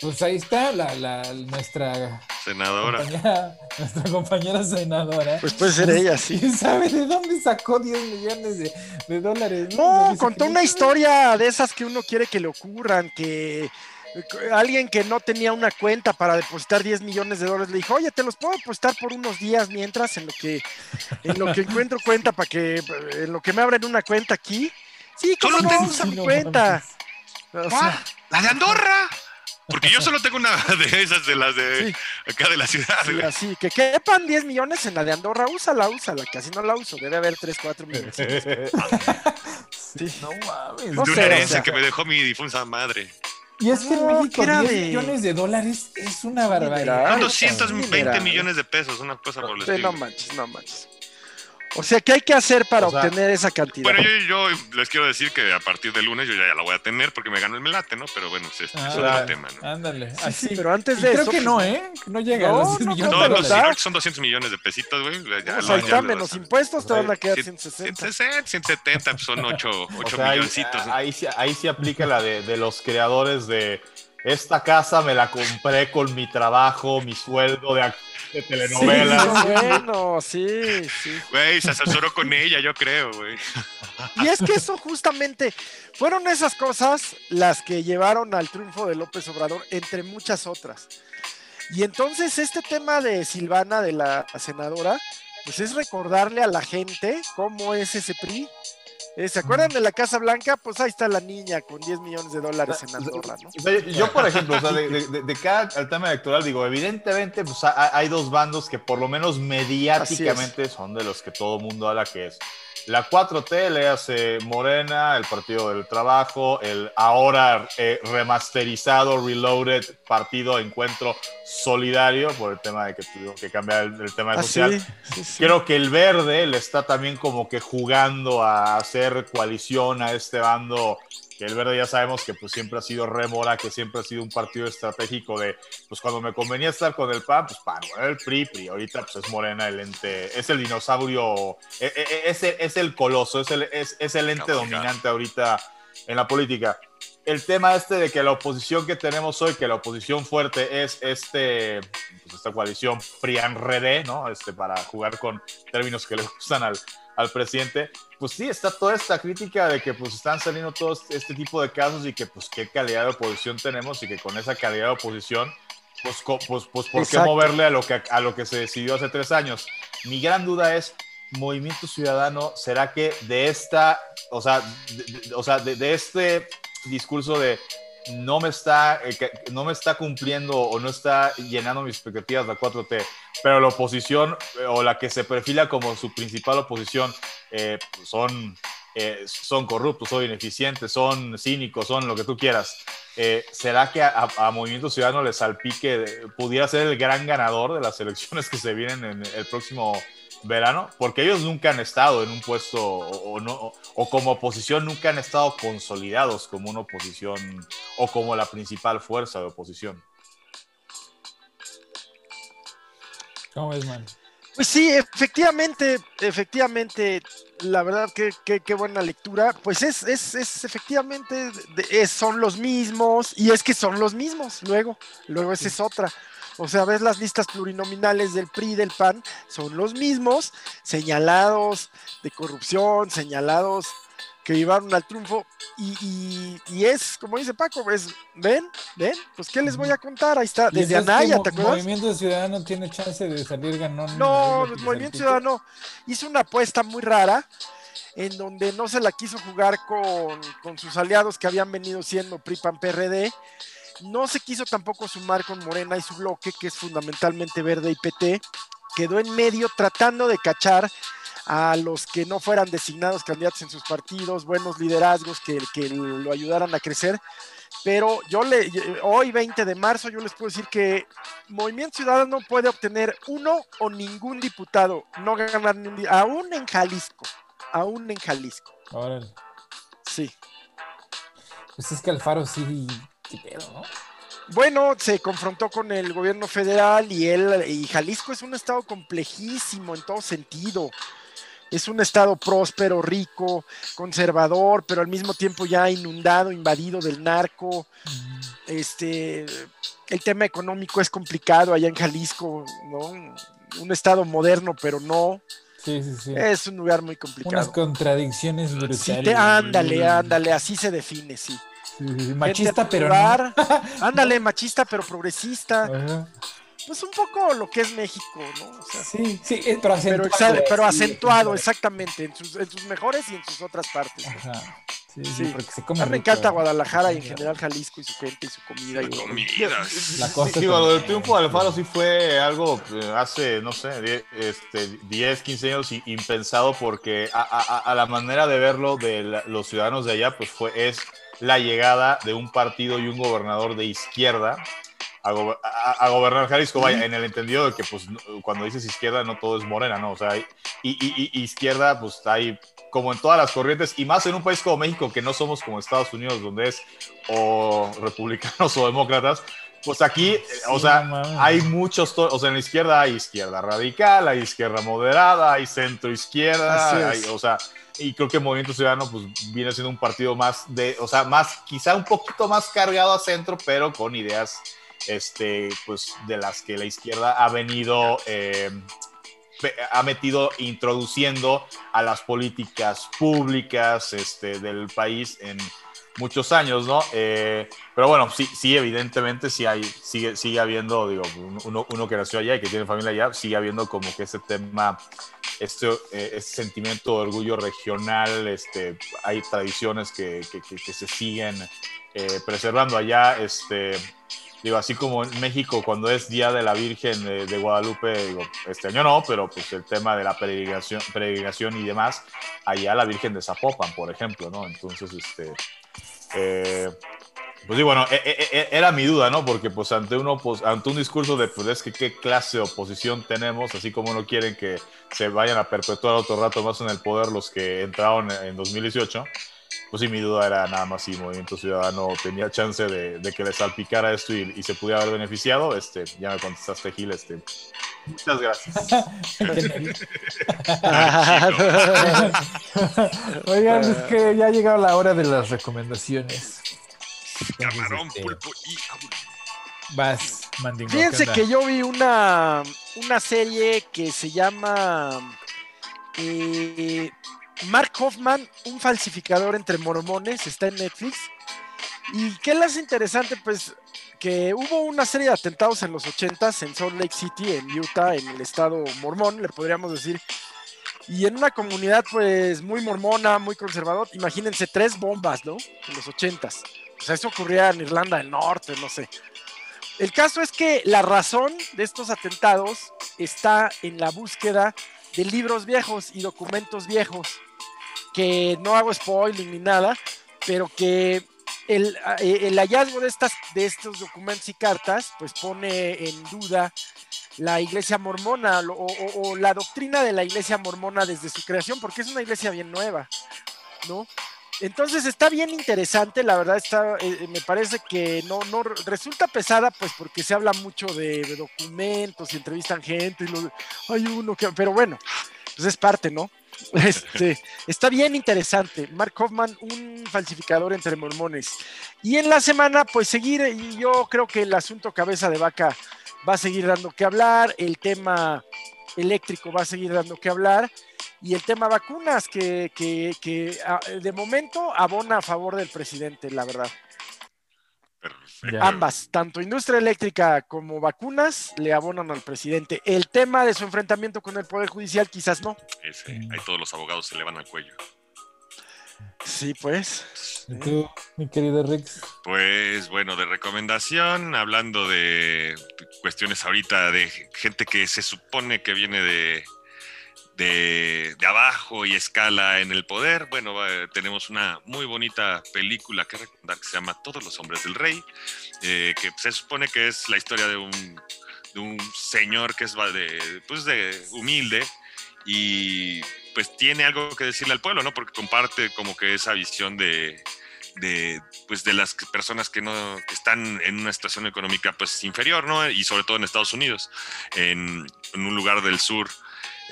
pues ahí está la, la- nuestra, Senadora. compañera, nuestra compañera senadora. Pues puede ser ella, sí. ¿Quién sabe de dónde sacó 10 millones de, de dólares? No, dice contó una no- historia de esas que uno quiere que le ocurran, que alguien que no tenía una cuenta para depositar 10 millones de dólares le dijo, oye, te los puedo depositar por unos días mientras en lo que, en lo que encuentro cuenta para que, en lo que me abren una cuenta aquí. Sí, ¿cómo Solo no? tengo- Usa Sí, mi no cuenta. O sea, ¡La de Andorra! Porque yo solo tengo una de esas de las de Sí. acá de la ciudad. sí, güey. así, que quepan 10 millones en la de Andorra, úsala, úsala, que así no la uso, debe haber 3, 4 millones. Sí. No mames. No de sé, una o herencia sea. que me dejó mi difunta madre. Y es que en No, México que era 10 de- millones de dólares es una barbaridad. Claro, Son 220 mineral. millones de pesos, una cosa por el Sí, estilo. no manches, no manches. O sea, ¿qué hay que hacer para O sea, obtener esa cantidad? Bueno, yo, yo les quiero decir que a partir de lunes yo ya, ya la voy a tener porque me ganó el melate, ¿no? Pero bueno, ese es Ah, otro tema, ¿no? Ándale. Sí, así. sí, pero antes de creo eso, que pues, no, ¿eh? No llega No, a los 10 no, millones No, te de no, lo sí, da. dólares. creo que son 200 millones de pesitos, güey. Ya, Pues ya ahí le está, vas a- menos impuestos te van a quedar Cien- 160. 160, 170, pues son 8, O sea, ahí, milloncitos. ¿no? ahí sí, ahí sí aplica la de, de los creadores de esta casa me la compré con mi trabajo, mi sueldo de, de telenovelas. Sí, bueno, sí, sí. Güey, se asesoró con ella, yo creo, güey. Y es que eso justamente fueron esas cosas las que llevaron al triunfo de López Obrador, entre muchas otras. Y entonces este tema de Silvana, de la senadora, pues es recordarle a la gente cómo es ese PRI. Eh, ¿Se acuerdan de la Casa Blanca? Pues ahí está la niña con 10 millones de dólares en Andorra, ¿no? Yo, por ejemplo, o sea, de, de- de- cara al tema electoral, digo, evidentemente, pues ha- hay dos bandos que por lo menos mediáticamente son de los que todo mundo habla que es. La 4T le hace Morena, el Partido del Trabajo, el ahora eh, remasterizado, reloaded Partido Encuentro Solidario, por el tema de que tuvieron que cambiar el, el tema Ah, social. sí, sí, sí. Creo que el verde le está también como que jugando a hacer coalición a este bando, que el verde ya sabemos que pues siempre ha sido remora, que siempre ha sido un partido estratégico de, pues cuando me convenía estar con el PAN, pues PAN, bueno, el PRI, PRI, ahorita pues es Morena el ente, es el dinosaurio, e- e- es, el- es el coloso, es el, es, es el ente dominante ahorita en la política. El tema este de que la oposición que tenemos hoy, que la oposición fuerte es este, pues esta coalición PRIAN-RD, ¿no? Este, para jugar con términos que le gustan al, al presidente, pues sí, está toda esta crítica de que pues están saliendo todos este tipo de casos y que pues qué calidad de oposición tenemos y que con esa calidad de oposición, pues, pues, pues ¿por qué moverle a lo, que, a lo que se decidió hace tres años? Mi gran duda es, Movimiento Ciudadano, ¿será que de esta, o sea, de, de- o sea, de, de este discurso de no me está, eh, no me está cumpliendo o no está llenando mis expectativas la 4T, pero la oposición eh, o la que se perfila como su principal oposición eh, son, son corruptos, son ineficientes, son cínicos, son lo que tú quieras. ¿Será que a, a, Movimiento Ciudadano le salpique, pudiera ser el gran ganador de las elecciones que se vienen en el próximo verano, porque ellos nunca han estado en un puesto o, no, o como oposición nunca han estado consolidados como una oposición o como la principal fuerza de oposición. ¿Cómo es, man? Pues sí, efectivamente, efectivamente, la verdad que qué buena lectura. Pues es, es, es efectivamente, son los mismos, y es que son los mismos, luego, luego esa es otra. O sea, ves las listas plurinominales del PRI, del PAN, son los mismos, señalados de corrupción, señalados que llevaron al triunfo. Y, es, como dice Paco, es, ven, ven, pues ¿qué les voy a contar? Ahí está, desde Anaya, ¿te acuerdas? Movimiento Ciudadano tiene chance de salir ganón. No, el Movimiento Ciudadano hizo una apuesta muy rara en donde no se la quiso jugar con, con sus aliados que habían venido siendo PRI, PAN, PRD no se quiso tampoco sumar con Morena y su bloque, que es fundamentalmente verde y PT. Quedó en medio tratando de cachar a los que no fueran designados candidatos en sus partidos, buenos liderazgos que, que lo ayudaran a crecer. Pero yo le, hoy 20 de marzo, yo les puedo decir que Movimiento Ciudadano puede obtener uno o ningún diputado, no ganar ni un aún en Jalisco, aún en Jalisco. Órale. Sí. Pues es que Alfaro sí bueno, se confrontó con el gobierno federal y él y Jalisco es un estado complejísimo en todo sentido. Es un estado próspero, rico, conservador, pero al mismo tiempo ya inundado, invadido del narco. Este, el tema económico es complicado allá en Jalisco, ¿no? Un estado moderno, pero no. Sí, sí, sí. Es un lugar muy complicado. Unas contradicciones brutales. Sí, ándale, ándale, así se define, sí machista, pero no. Ándale, machista, pero progresista. Pues un poco lo que es México, ¿no? sí, sí, pero acentuado. Pero, acentuado, exactamente, en sus, en sus, mejores y en sus otras partes. Sí, sí, porque se come a mí me encanta Guadalajara y en general Jalisco y su gente y su comida. Y La cosa sí, lo del triunfo de Alfaro sí fue algo eh, hace, no sé, 10, este, 10 15 años impensado porque a, a, a, la manera de verlo de los ciudadanos de allá, pues fue, es la llegada de un partido y un gobernador de izquierda a, gobernar Jalisco, vaya, en el entendido de que pues cuando dices izquierda no todo es morena, ¿no? O sea, y, y, izquierda pues hay como en todas las corrientes y más en un país como México que no somos como Estados Unidos donde es o republicanos o demócratas, pues aquí, o sea, hay muchos, o sea, en la izquierda hay izquierda radical, hay izquierda moderada, hay centro izquierda, hay, o sea, y creo que Movimiento Ciudadano pues viene siendo un partido más de, o sea, más, quizá un poquito más cargado a centro, pero con ideas, este, pues de las que la izquierda ha venido, eh, ha metido introduciendo a las políticas públicas este, del país en muchos años, ¿no? Eh, pero bueno, sí, sí, evidentemente sí hay, sigue, sigue habiendo, digo, uno, uno, que nació allá y que tiene familia allá, sigue habiendo como que ese tema, este, eh, este sentimiento de orgullo regional, este, hay tradiciones que, que, que, se siguen eh, preservando allá, este, digo, así como en México cuando es Día de la Virgen de, Guadalupe, digo, este año no, pero pues el tema de la peregrinación, peregrinación y demás, allá la Virgen de Zapopan, por ejemplo, ¿no? Entonces, este eh, pues sí, bueno, e, e, e, era mi duda, ¿no? Porque pues ante, uno, pues, ante un discurso de, pues es que qué clase de oposición tenemos, así como no quieren que se vayan a perpetuar otro rato más en el poder los que entraron en 2018, pues sí, mi duda era nada más si Movimiento Ciudadano tenía chance de, que le salpicara esto y, se pudiera haber beneficiado. Este, ya me contestaste, Gil, este, muchas gracias. Oigan, es que ya ha llegado la hora de las recomendaciones. Camarón, este, pulpo y Vas, mandingo. Fíjense que yo vi una, una serie que se llama eh, Mark Hoffman, un falsificador entre mormones, está en Netflix. ¿Y qué es interesante? Pues que hubo una serie de atentados en los 80 en Salt Lake City, en Utah, en el estado mormón, le podríamos decir. Y en una comunidad pues muy mormona, muy conservadora, imagínense tres bombas, ¿no? En los 80s pues eso ocurría en Irlanda del Norte, no sé. El caso es que la razón de estos atentados está en la búsqueda de libros viejos y documentos viejos, que no hago spoiling ni nada, pero que el, eh, el hallazgo de, estas, de estos documentos y cartas pues pone en duda la iglesia mormona o, la doctrina de la iglesia mormona desde su creación, porque es una iglesia bien nueva, ¿no? Entonces está bien interesante, la verdad está, eh, me parece que no, no resulta pesada, pues porque se habla mucho de, de documentos y entrevistan gente y lo, hay uno que, pero bueno, pues es parte, ¿no? Este, está bien interesante. Mark Hoffman, un falsificador entre mormones. Y en la semana, pues seguir, y yo creo que el asunto cabeza de vaca va a seguir dando que hablar, el tema eléctrico va a seguir dando que hablar, y el tema vacunas, que, que, que de momento abona a favor del presidente, la verdad. Ambas, tanto industria eléctrica como vacunas, le abonan al presidente. El tema de su enfrentamiento con el Poder Judicial, quizás no. Ese, ahí todos los abogados se le van al cuello. Sí, pues. ¿Y tú, mi querido Rix? Pues bueno, de recomendación, hablando de cuestiones ahorita de gente que se supone que viene de, de, abajo y escala en el poder. Bueno, tenemos una muy bonita película que recordar que se llama Todos los hombres del rey, eh, que se supone que es la historia de un, de un señor que es de, pues de humilde y pues tiene algo que decirle al pueblo, ¿no? Porque comparte como que esa visión de, de, pues de las personas que no que están en una situación económica pues inferior, ¿no? Y sobre todo en Estados Unidos, en, en un lugar del sur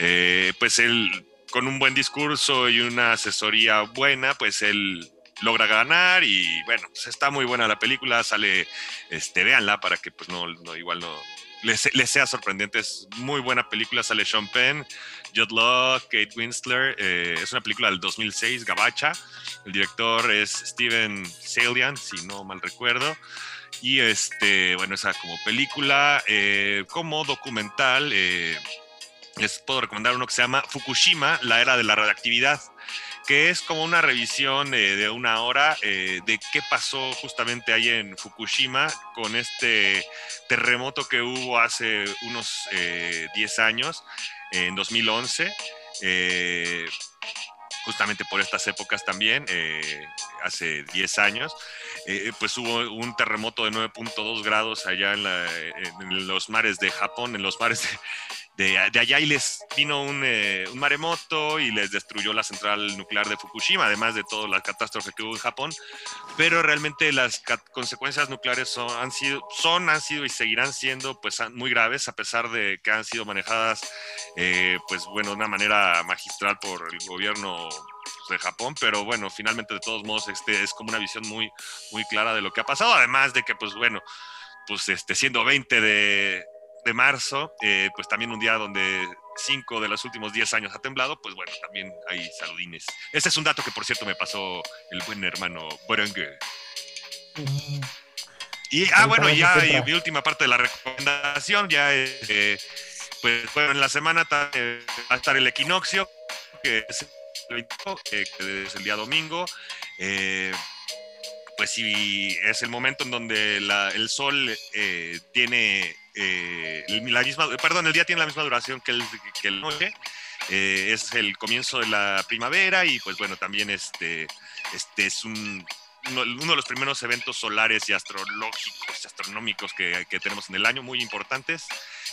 eh, pues él con un buen discurso y una asesoría buena, pues él logra ganar y bueno, pues está muy buena la película, sale, este, véanla para que pues no, igual no les, sea sorprendente, es muy buena película, sale Sean Penn, Judd Law, Kate Winsler, eh, es una película del 2006, Gabacha, el director es Steven Salian, si no mal recuerdo, y este, bueno, esa como película, eh, como documental, les puedo recomendar uno que se llama Fukushima, la era de la radioactividad, que es como una revisión eh, de una hora eh, de qué pasó justamente ahí en Fukushima con este terremoto que hubo hace unos 10 eh, años, en 2011 justamente por estas épocas también, hace 10 años, pues hubo un terremoto de 9.2 grados allá en, en, los mares de Japón, en los mares de, de, allá y les vino eh, un, maremoto y les destruyó la central nuclear de Fukushima, además de toda la catástrofe que hubo en Japón. Pero realmente las consecuencias nucleares son han, sido, son, han sido y seguirán siendo pues, muy graves, a pesar de que han sido manejadas eh, pues, bueno, de una manera magistral por el gobierno de Japón, pero bueno, finalmente de todos modos este es como una visión muy, muy clara de lo que ha pasado, además de que pues bueno, pues este, siendo 20 de, de marzo, eh, pues también un día donde cinco de los últimos diez años ha temblado, pues bueno, también hay saludines. Ese es un dato que por cierto me pasó el buen hermano Borangue. Y, ah, bueno, ya y mi última parte de la recomendación, ya eh, pues bueno, en la semana va a estar el equinoccio, que es el, que es el día domingo. Eh, pues sí, es el momento en donde el sol tiene eh, la misma, perdón, el día tiene la misma duración que el, que noche. Eh, es el comienzo de la primavera y pues bueno, también este, este es un, uno, de los primeros eventos solares y astrológicos, astronómicos que, que, tenemos en el año, muy importantes.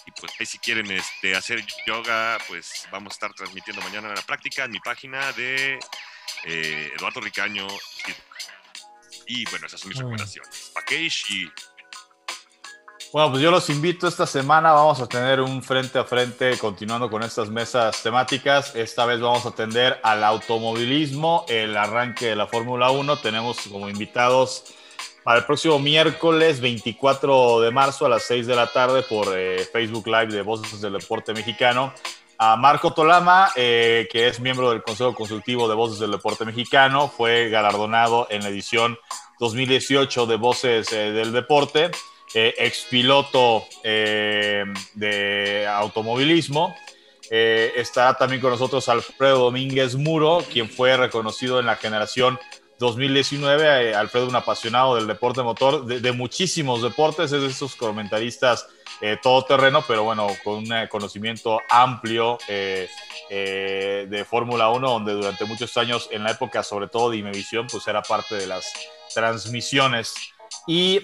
Y pues si quieren este, hacer yoga, pues vamos a estar transmitiendo mañana la práctica en mi página de eh, Eduardo Ricaño. Y bueno, esas son mis recomendaciones. Package y bueno, pues yo los invito esta semana. Vamos a tener un frente a frente continuando con estas mesas temáticas. Esta vez vamos a atender al automovilismo, el arranque de la Fórmula 1. Tenemos como invitados para el próximo miércoles 24 de marzo a las 6 de la tarde por eh, Facebook Live de Voces del Deporte Mexicano a Marco Tolama, eh, que es miembro del Consejo Consultivo de Voces del Deporte Mexicano. Fue galardonado en la edición 2018 de Voces eh, del Deporte eh, expiloto eh, de automovilismo. Eh, estará también con nosotros Alfredo Domínguez Muro, quien fue reconocido en la generación 2019. Eh, Alfredo, un apasionado del deporte motor, de, muchísimos deportes, es de esos comentaristas todoterreno, pero bueno, con un conocimiento amplio de Fórmula 1, donde durante muchos años, en la época sobre todo de Imevisión, pues era parte de las transmisiones. Y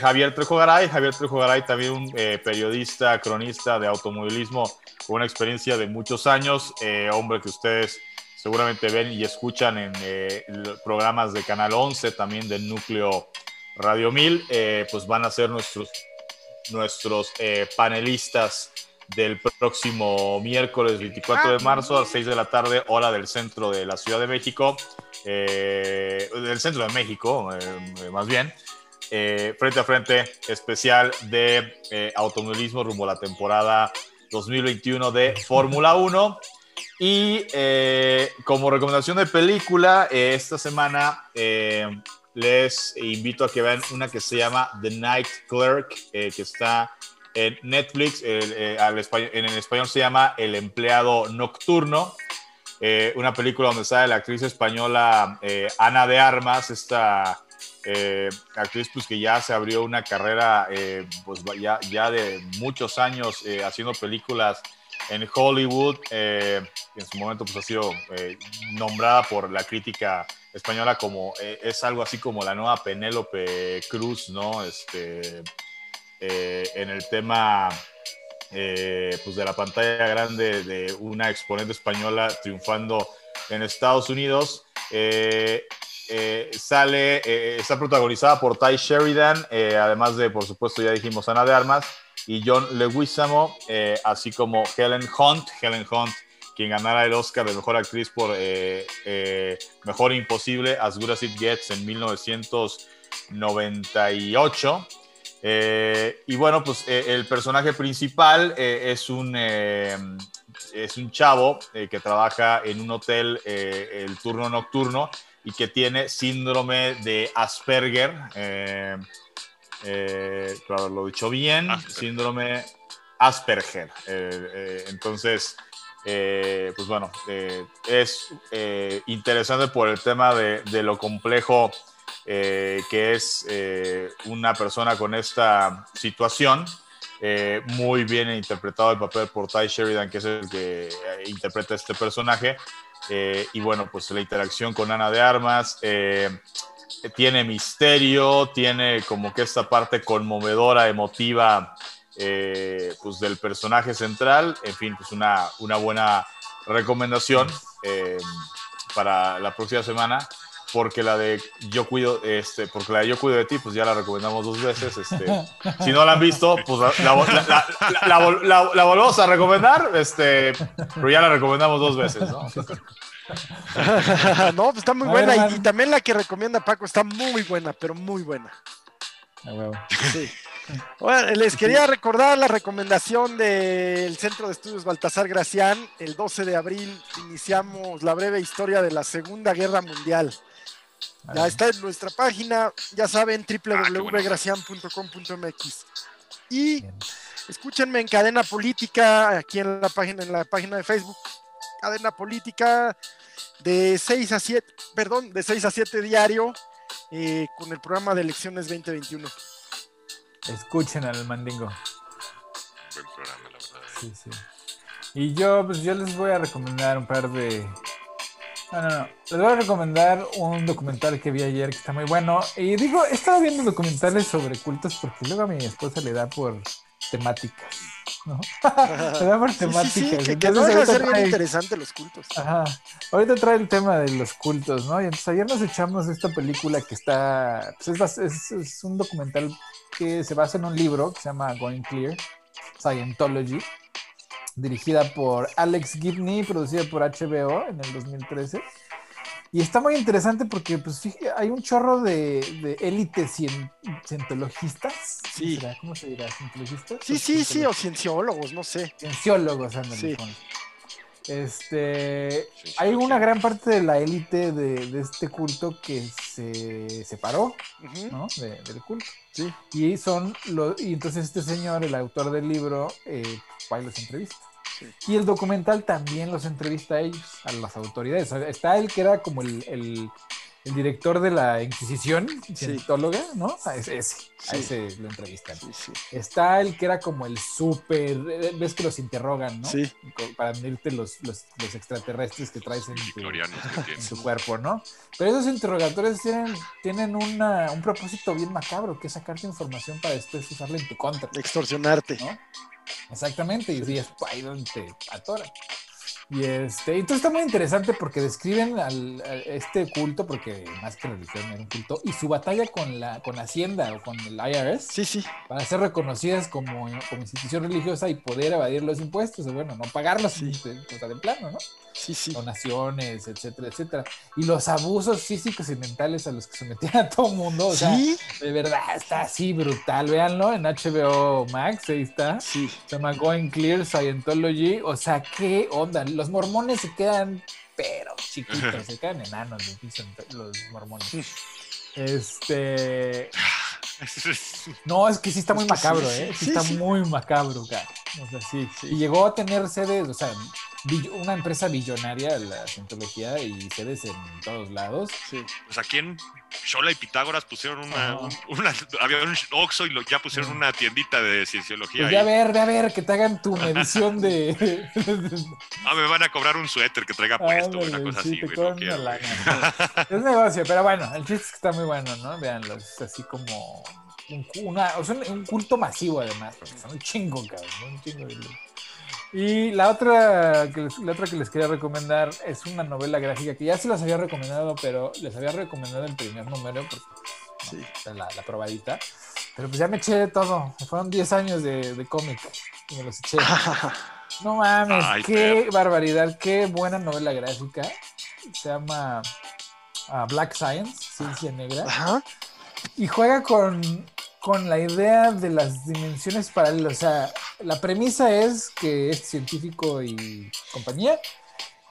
Javier Trejo Garay, Javier Trejo Garay también un periodista, cronista de automovilismo con una experiencia de muchos años, eh, hombre que ustedes seguramente ven y escuchan en eh, programas de Canal 11, también del núcleo Radio 1000, eh, pues van a ser nuestros, nuestros panelistas del próximo miércoles 24 de marzo a las 6 de la tarde, hora del centro de la Ciudad de México, del centro de México, más bien. Frente a frente especial de automovilismo rumbo a la temporada 2021 de Fórmula 1. Y eh, como recomendación de película, eh, esta semana eh, les invito a que vean una que se llama The Night Clerk, que está en Netflix. en el español se llama El empleado nocturno. una película donde sale la actriz española Ana de Armas, esta eh, actriz pues que ya se abrió una carrera eh, pues ya, ya de muchos años eh, haciendo películas en Hollywood, en su momento pues ha sido nombrada por la crítica española como, es algo así como la nueva Penélope Cruz, ¿no? Este, en el tema pues de la pantalla grande de una exponente española triunfando en Estados Unidos. Eh, sale, eh, está protagonizada por Ty Sheridan, eh, además de, por supuesto, ya dijimos Ana de Armas, y John Leguizamo, así como Helen Hunt, Helen Hunt, quien ganara el Oscar de Mejor Actriz por Mejor Imposible, As Good As It Gets en 1998. y bueno, pues el personaje principal es un es un chavo que trabaja en un hotel el turno nocturno y que tiene síndrome de Asperger. Eh, eh, claro, lo he dicho bien, síndrome Asperger. Eh, entonces, pues bueno, es interesante por el tema de, de lo complejo que es una persona con esta situación. muy bien interpretado el papel por Ty Sheridan, que es el que interpreta este personaje. Eh, y bueno, pues la interacción con Ana de Armas eh, tiene misterio, tiene como que esta parte conmovedora, emotiva, eh, pues del personaje central. En fin, pues una, una buena recomendación para la próxima semana porque la de yo cuido, este, porque la de yo cuido de ti, pues ya la recomendamos dos veces. Este, si no la han visto, pues la, la, volvemos a recomendar, este, pero ya la recomendamos dos veces, ¿no? no, pues está muy buena. y, también la que recomienda Paco está muy buena, pero muy buena. Sí. Bueno, les quería recordar la recomendación del Centro de Estudios Baltasar Gracián. El 12 de abril iniciamos la breve historia de la Segunda Guerra Mundial. Ya está en nuestra página, ya saben, ah, www.gracian.com.mx. Y escúchenme en Cadena Política, aquí en la página, en la página de Facebook, Cadena Política, de 6 a 7, perdón, de 6 a 7 diario, eh, con el programa de elecciones 2021. Escuchen al mandingo. Buen programa, la verdad. Sí, sí. Y yo, pues yo les voy a recomendar un par de no, no, no. Les voy a recomendar un documental que vi ayer que está muy bueno. Y digo, he estado viendo documentales sobre cultos porque luego a mi esposa le da por temáticas. ¿no? le da por temáticas. Sí, sí, que, que a ser bien interesante los cultos. Ajá. Ahorita trae el tema de los cultos, ¿no? Y entonces ayer nos echamos esta película que está. Pues es, es un documental que se basa en un libro que se llama Going Clear, Scientology dirigida por Alex Gibney, producida por HBO en el 2013. Y está muy interesante porque pues, hay un chorro de, élites cientologistas. Sí. ¿Cómo se dirá? ¿Cientologistas? Sí, sí, sí, o cienciólogos, no sé. Cienciólogos, ándale. Sí. Este, hay una gran parte de la élite de, este culto que se separó ¿no? del culto. Sí. Y son los, y entonces este señor, el autor del libro, eh, va y los entrevista. Y el documental también los entrevista a ellos, a las autoridades. Está el que era como el, el, el director de la Inquisición, cientóloga, ¿no? A ese, a ese lo entrevistan. Está el que era como el súper, eh, ves que los interrogan, ¿no? Sí. Para medirte los, los, los, extraterrestres que traes en tu, en tu, cuerpo, ¿no? Pero esos interrogatorios tienen, tienen una, un propósito bien macabro, que es sacarte información para después usarla en tu contra. Extorsionarte. ¿no? Exactamente, y es ahí donde te atoran. Y este, entonces está muy interesante porque describen al, a este culto, porque más que religión era un culto, y su batalla con la con Hacienda o con el IRS. Sí, sí. Para ser reconocidas como, como institución religiosa y poder evadir los impuestos, o bueno, no pagarlos, sí. de, de plano, ¿no? Sí, sí. Donaciones, etcétera, etcétera. Y los abusos físicos y mentales a los que sometían a todo mundo, o ¿Sí? sea, de verdad está así brutal. Véanlo en HBO Max, ahí está. Sí. Se llama Going Clear Scientology. O sea, ¿qué onda? Los mormones se quedan, pero chiquitos, se quedan enanos los mormones. Este. No, es que sí está muy macabro, ¿eh? Sí, está muy macabro, cara. O sea, sí, Y llegó a tener sedes, o sea, una empresa billonaria, la cientología, y sedes en todos lados. Sí. Pues aquí en Shola y Pitágoras pusieron una, un, una había un Oxxo y lo, ya pusieron una tiendita de cienciología. Pues ya a ver, ve a ver, que te hagan tu medición de... ah, me van a cobrar un suéter que traiga puesto, una cosa sí, así, güey. No lana, es negocio, pero bueno, el chiste es que está muy bueno, ¿no? Veanlo, es así como una, o sea, un culto masivo además, porque son un chingo, cabrón, ¿no? un chingo de y la otra, que les, la otra que les quería recomendar es una novela gráfica que ya se las había recomendado, pero les había recomendado el primer número, porque sí. la, la, probadita. Pero pues ya me eché todo. Fueron 10 años de, de cómic y me los eché. no mames, Ay, qué barbaridad, qué buena novela gráfica. Se llama uh, Black Science, Ciencia Negra. Ajá. Y juega con con la idea de las dimensiones paralelas. O sea, la premisa es que este científico y compañía,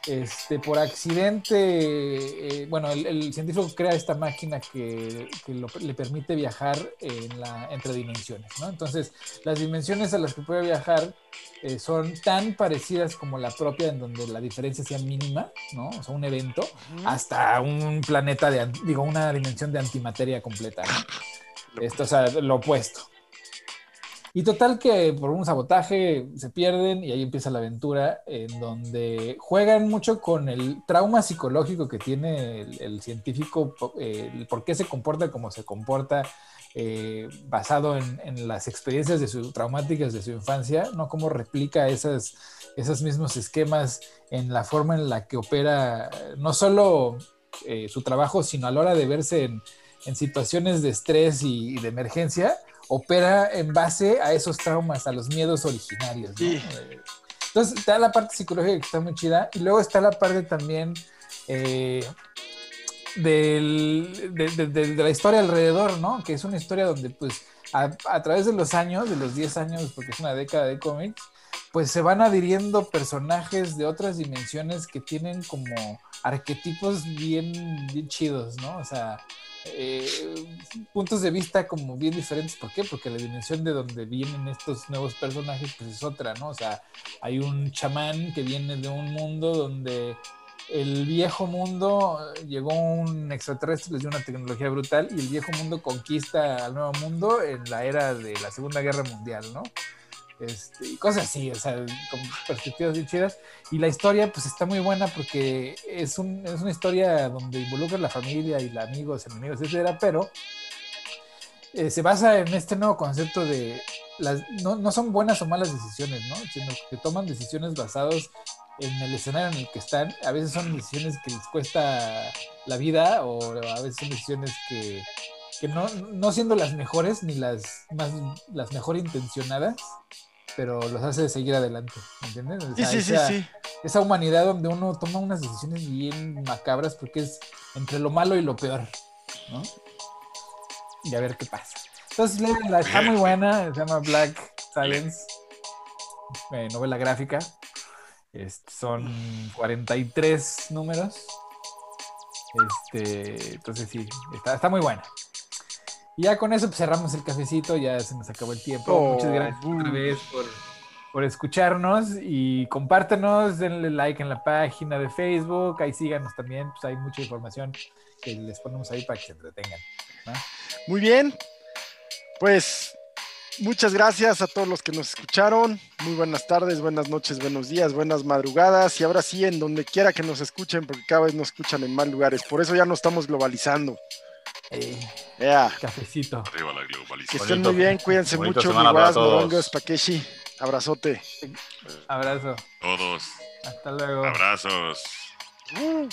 este, por accidente, eh, bueno, el, el, científico crea esta máquina que, que lo, le permite viajar en la, entre dimensiones, ¿no? Entonces, las dimensiones a las que puede viajar eh, son tan parecidas como la propia, en donde la diferencia sea mínima, ¿no? O sea, un evento, uh -huh. hasta un planeta de, digo, una dimensión de antimateria completa, ¿no? Esto, o sea, lo opuesto. Y total que por un sabotaje se pierden y ahí empieza la aventura en donde juegan mucho con el trauma psicológico que tiene el, científico, eh, por qué se comporta como se comporta, eh, basado en, las experiencias de su, traumáticas de su infancia, no cómo replica esas, esos mismos esquemas en la forma en la que opera no solo eh, su trabajo, sino a la hora de verse en situaciones de estrés y, de emergencia, opera en base a esos traumas, a los miedos originarios. ¿no? Sí. Entonces está la parte psicológica que está muy chida y luego está la parte también eh, del, de, de, de, de, la historia alrededor, ¿no? Que es una historia donde pues a, a, través de los años, de los 10 años, porque es una década de cómics, pues se van adhiriendo personajes de otras dimensiones que tienen como arquetipos bien, bien chidos, ¿no? O sea, eh, puntos de vista como bien diferentes. ¿Por qué? Porque la dimensión de donde vienen estos nuevos personajes pues es otra, ¿no? O sea, hay un chamán que viene de un mundo donde el viejo mundo llegó un extraterrestre, les dio una tecnología brutal y el viejo mundo conquista al nuevo mundo en la era de la Segunda Guerra Mundial, ¿no? Este, y cosas así, o sea, con perspectivas bien chidas. Y la historia, pues está muy buena porque es, un, es una historia donde involucra la familia y la amigos, enemigos, etcétera, pero eh, se basa en este nuevo concepto de las, no, no, son buenas o malas decisiones, ¿no? Sino que toman decisiones basadas en el escenario en el que están. A veces son decisiones que les cuesta la vida o a veces son decisiones que, que no, no siendo las mejores ni las, más, las mejor intencionadas, pero los hace seguir adelante, ¿entiendes? O sea, sí, sí, esa, sí, sí. esa, humanidad donde uno toma unas decisiones bien macabras porque es entre lo malo y lo peor, ¿no? Y a ver qué pasa. Entonces, la está muy buena, se llama Black Silence, eh, novela gráfica. Este, son 43 números. Este, entonces sí, está, está muy buena. Y ya con eso pues, cerramos el cafecito, ya se nos acabó el tiempo. Oh, Muchas gracias otra vez por, por escucharnos y compártenos, denle like en la página de Facebook, ahí síganos también, pues hay mucha información que les ponemos ahí para que se entretengan. ¿no? Muy bien. Pues muchas gracias a todos los que nos escucharon. Muy buenas tardes, buenas noches, buenos días, buenas madrugadas. Y ahora sí, en donde quiera que nos escuchen, porque cada vez nos escuchan en más lugares. Por eso ya no estamos globalizando. Eh, Ya. cafecito. Arriba la Que estén Bonito- muy bien, cuídense mucho. Takeshi. Abrazote. Abrazo. Todos. Hasta luego. Abrazos. Uh.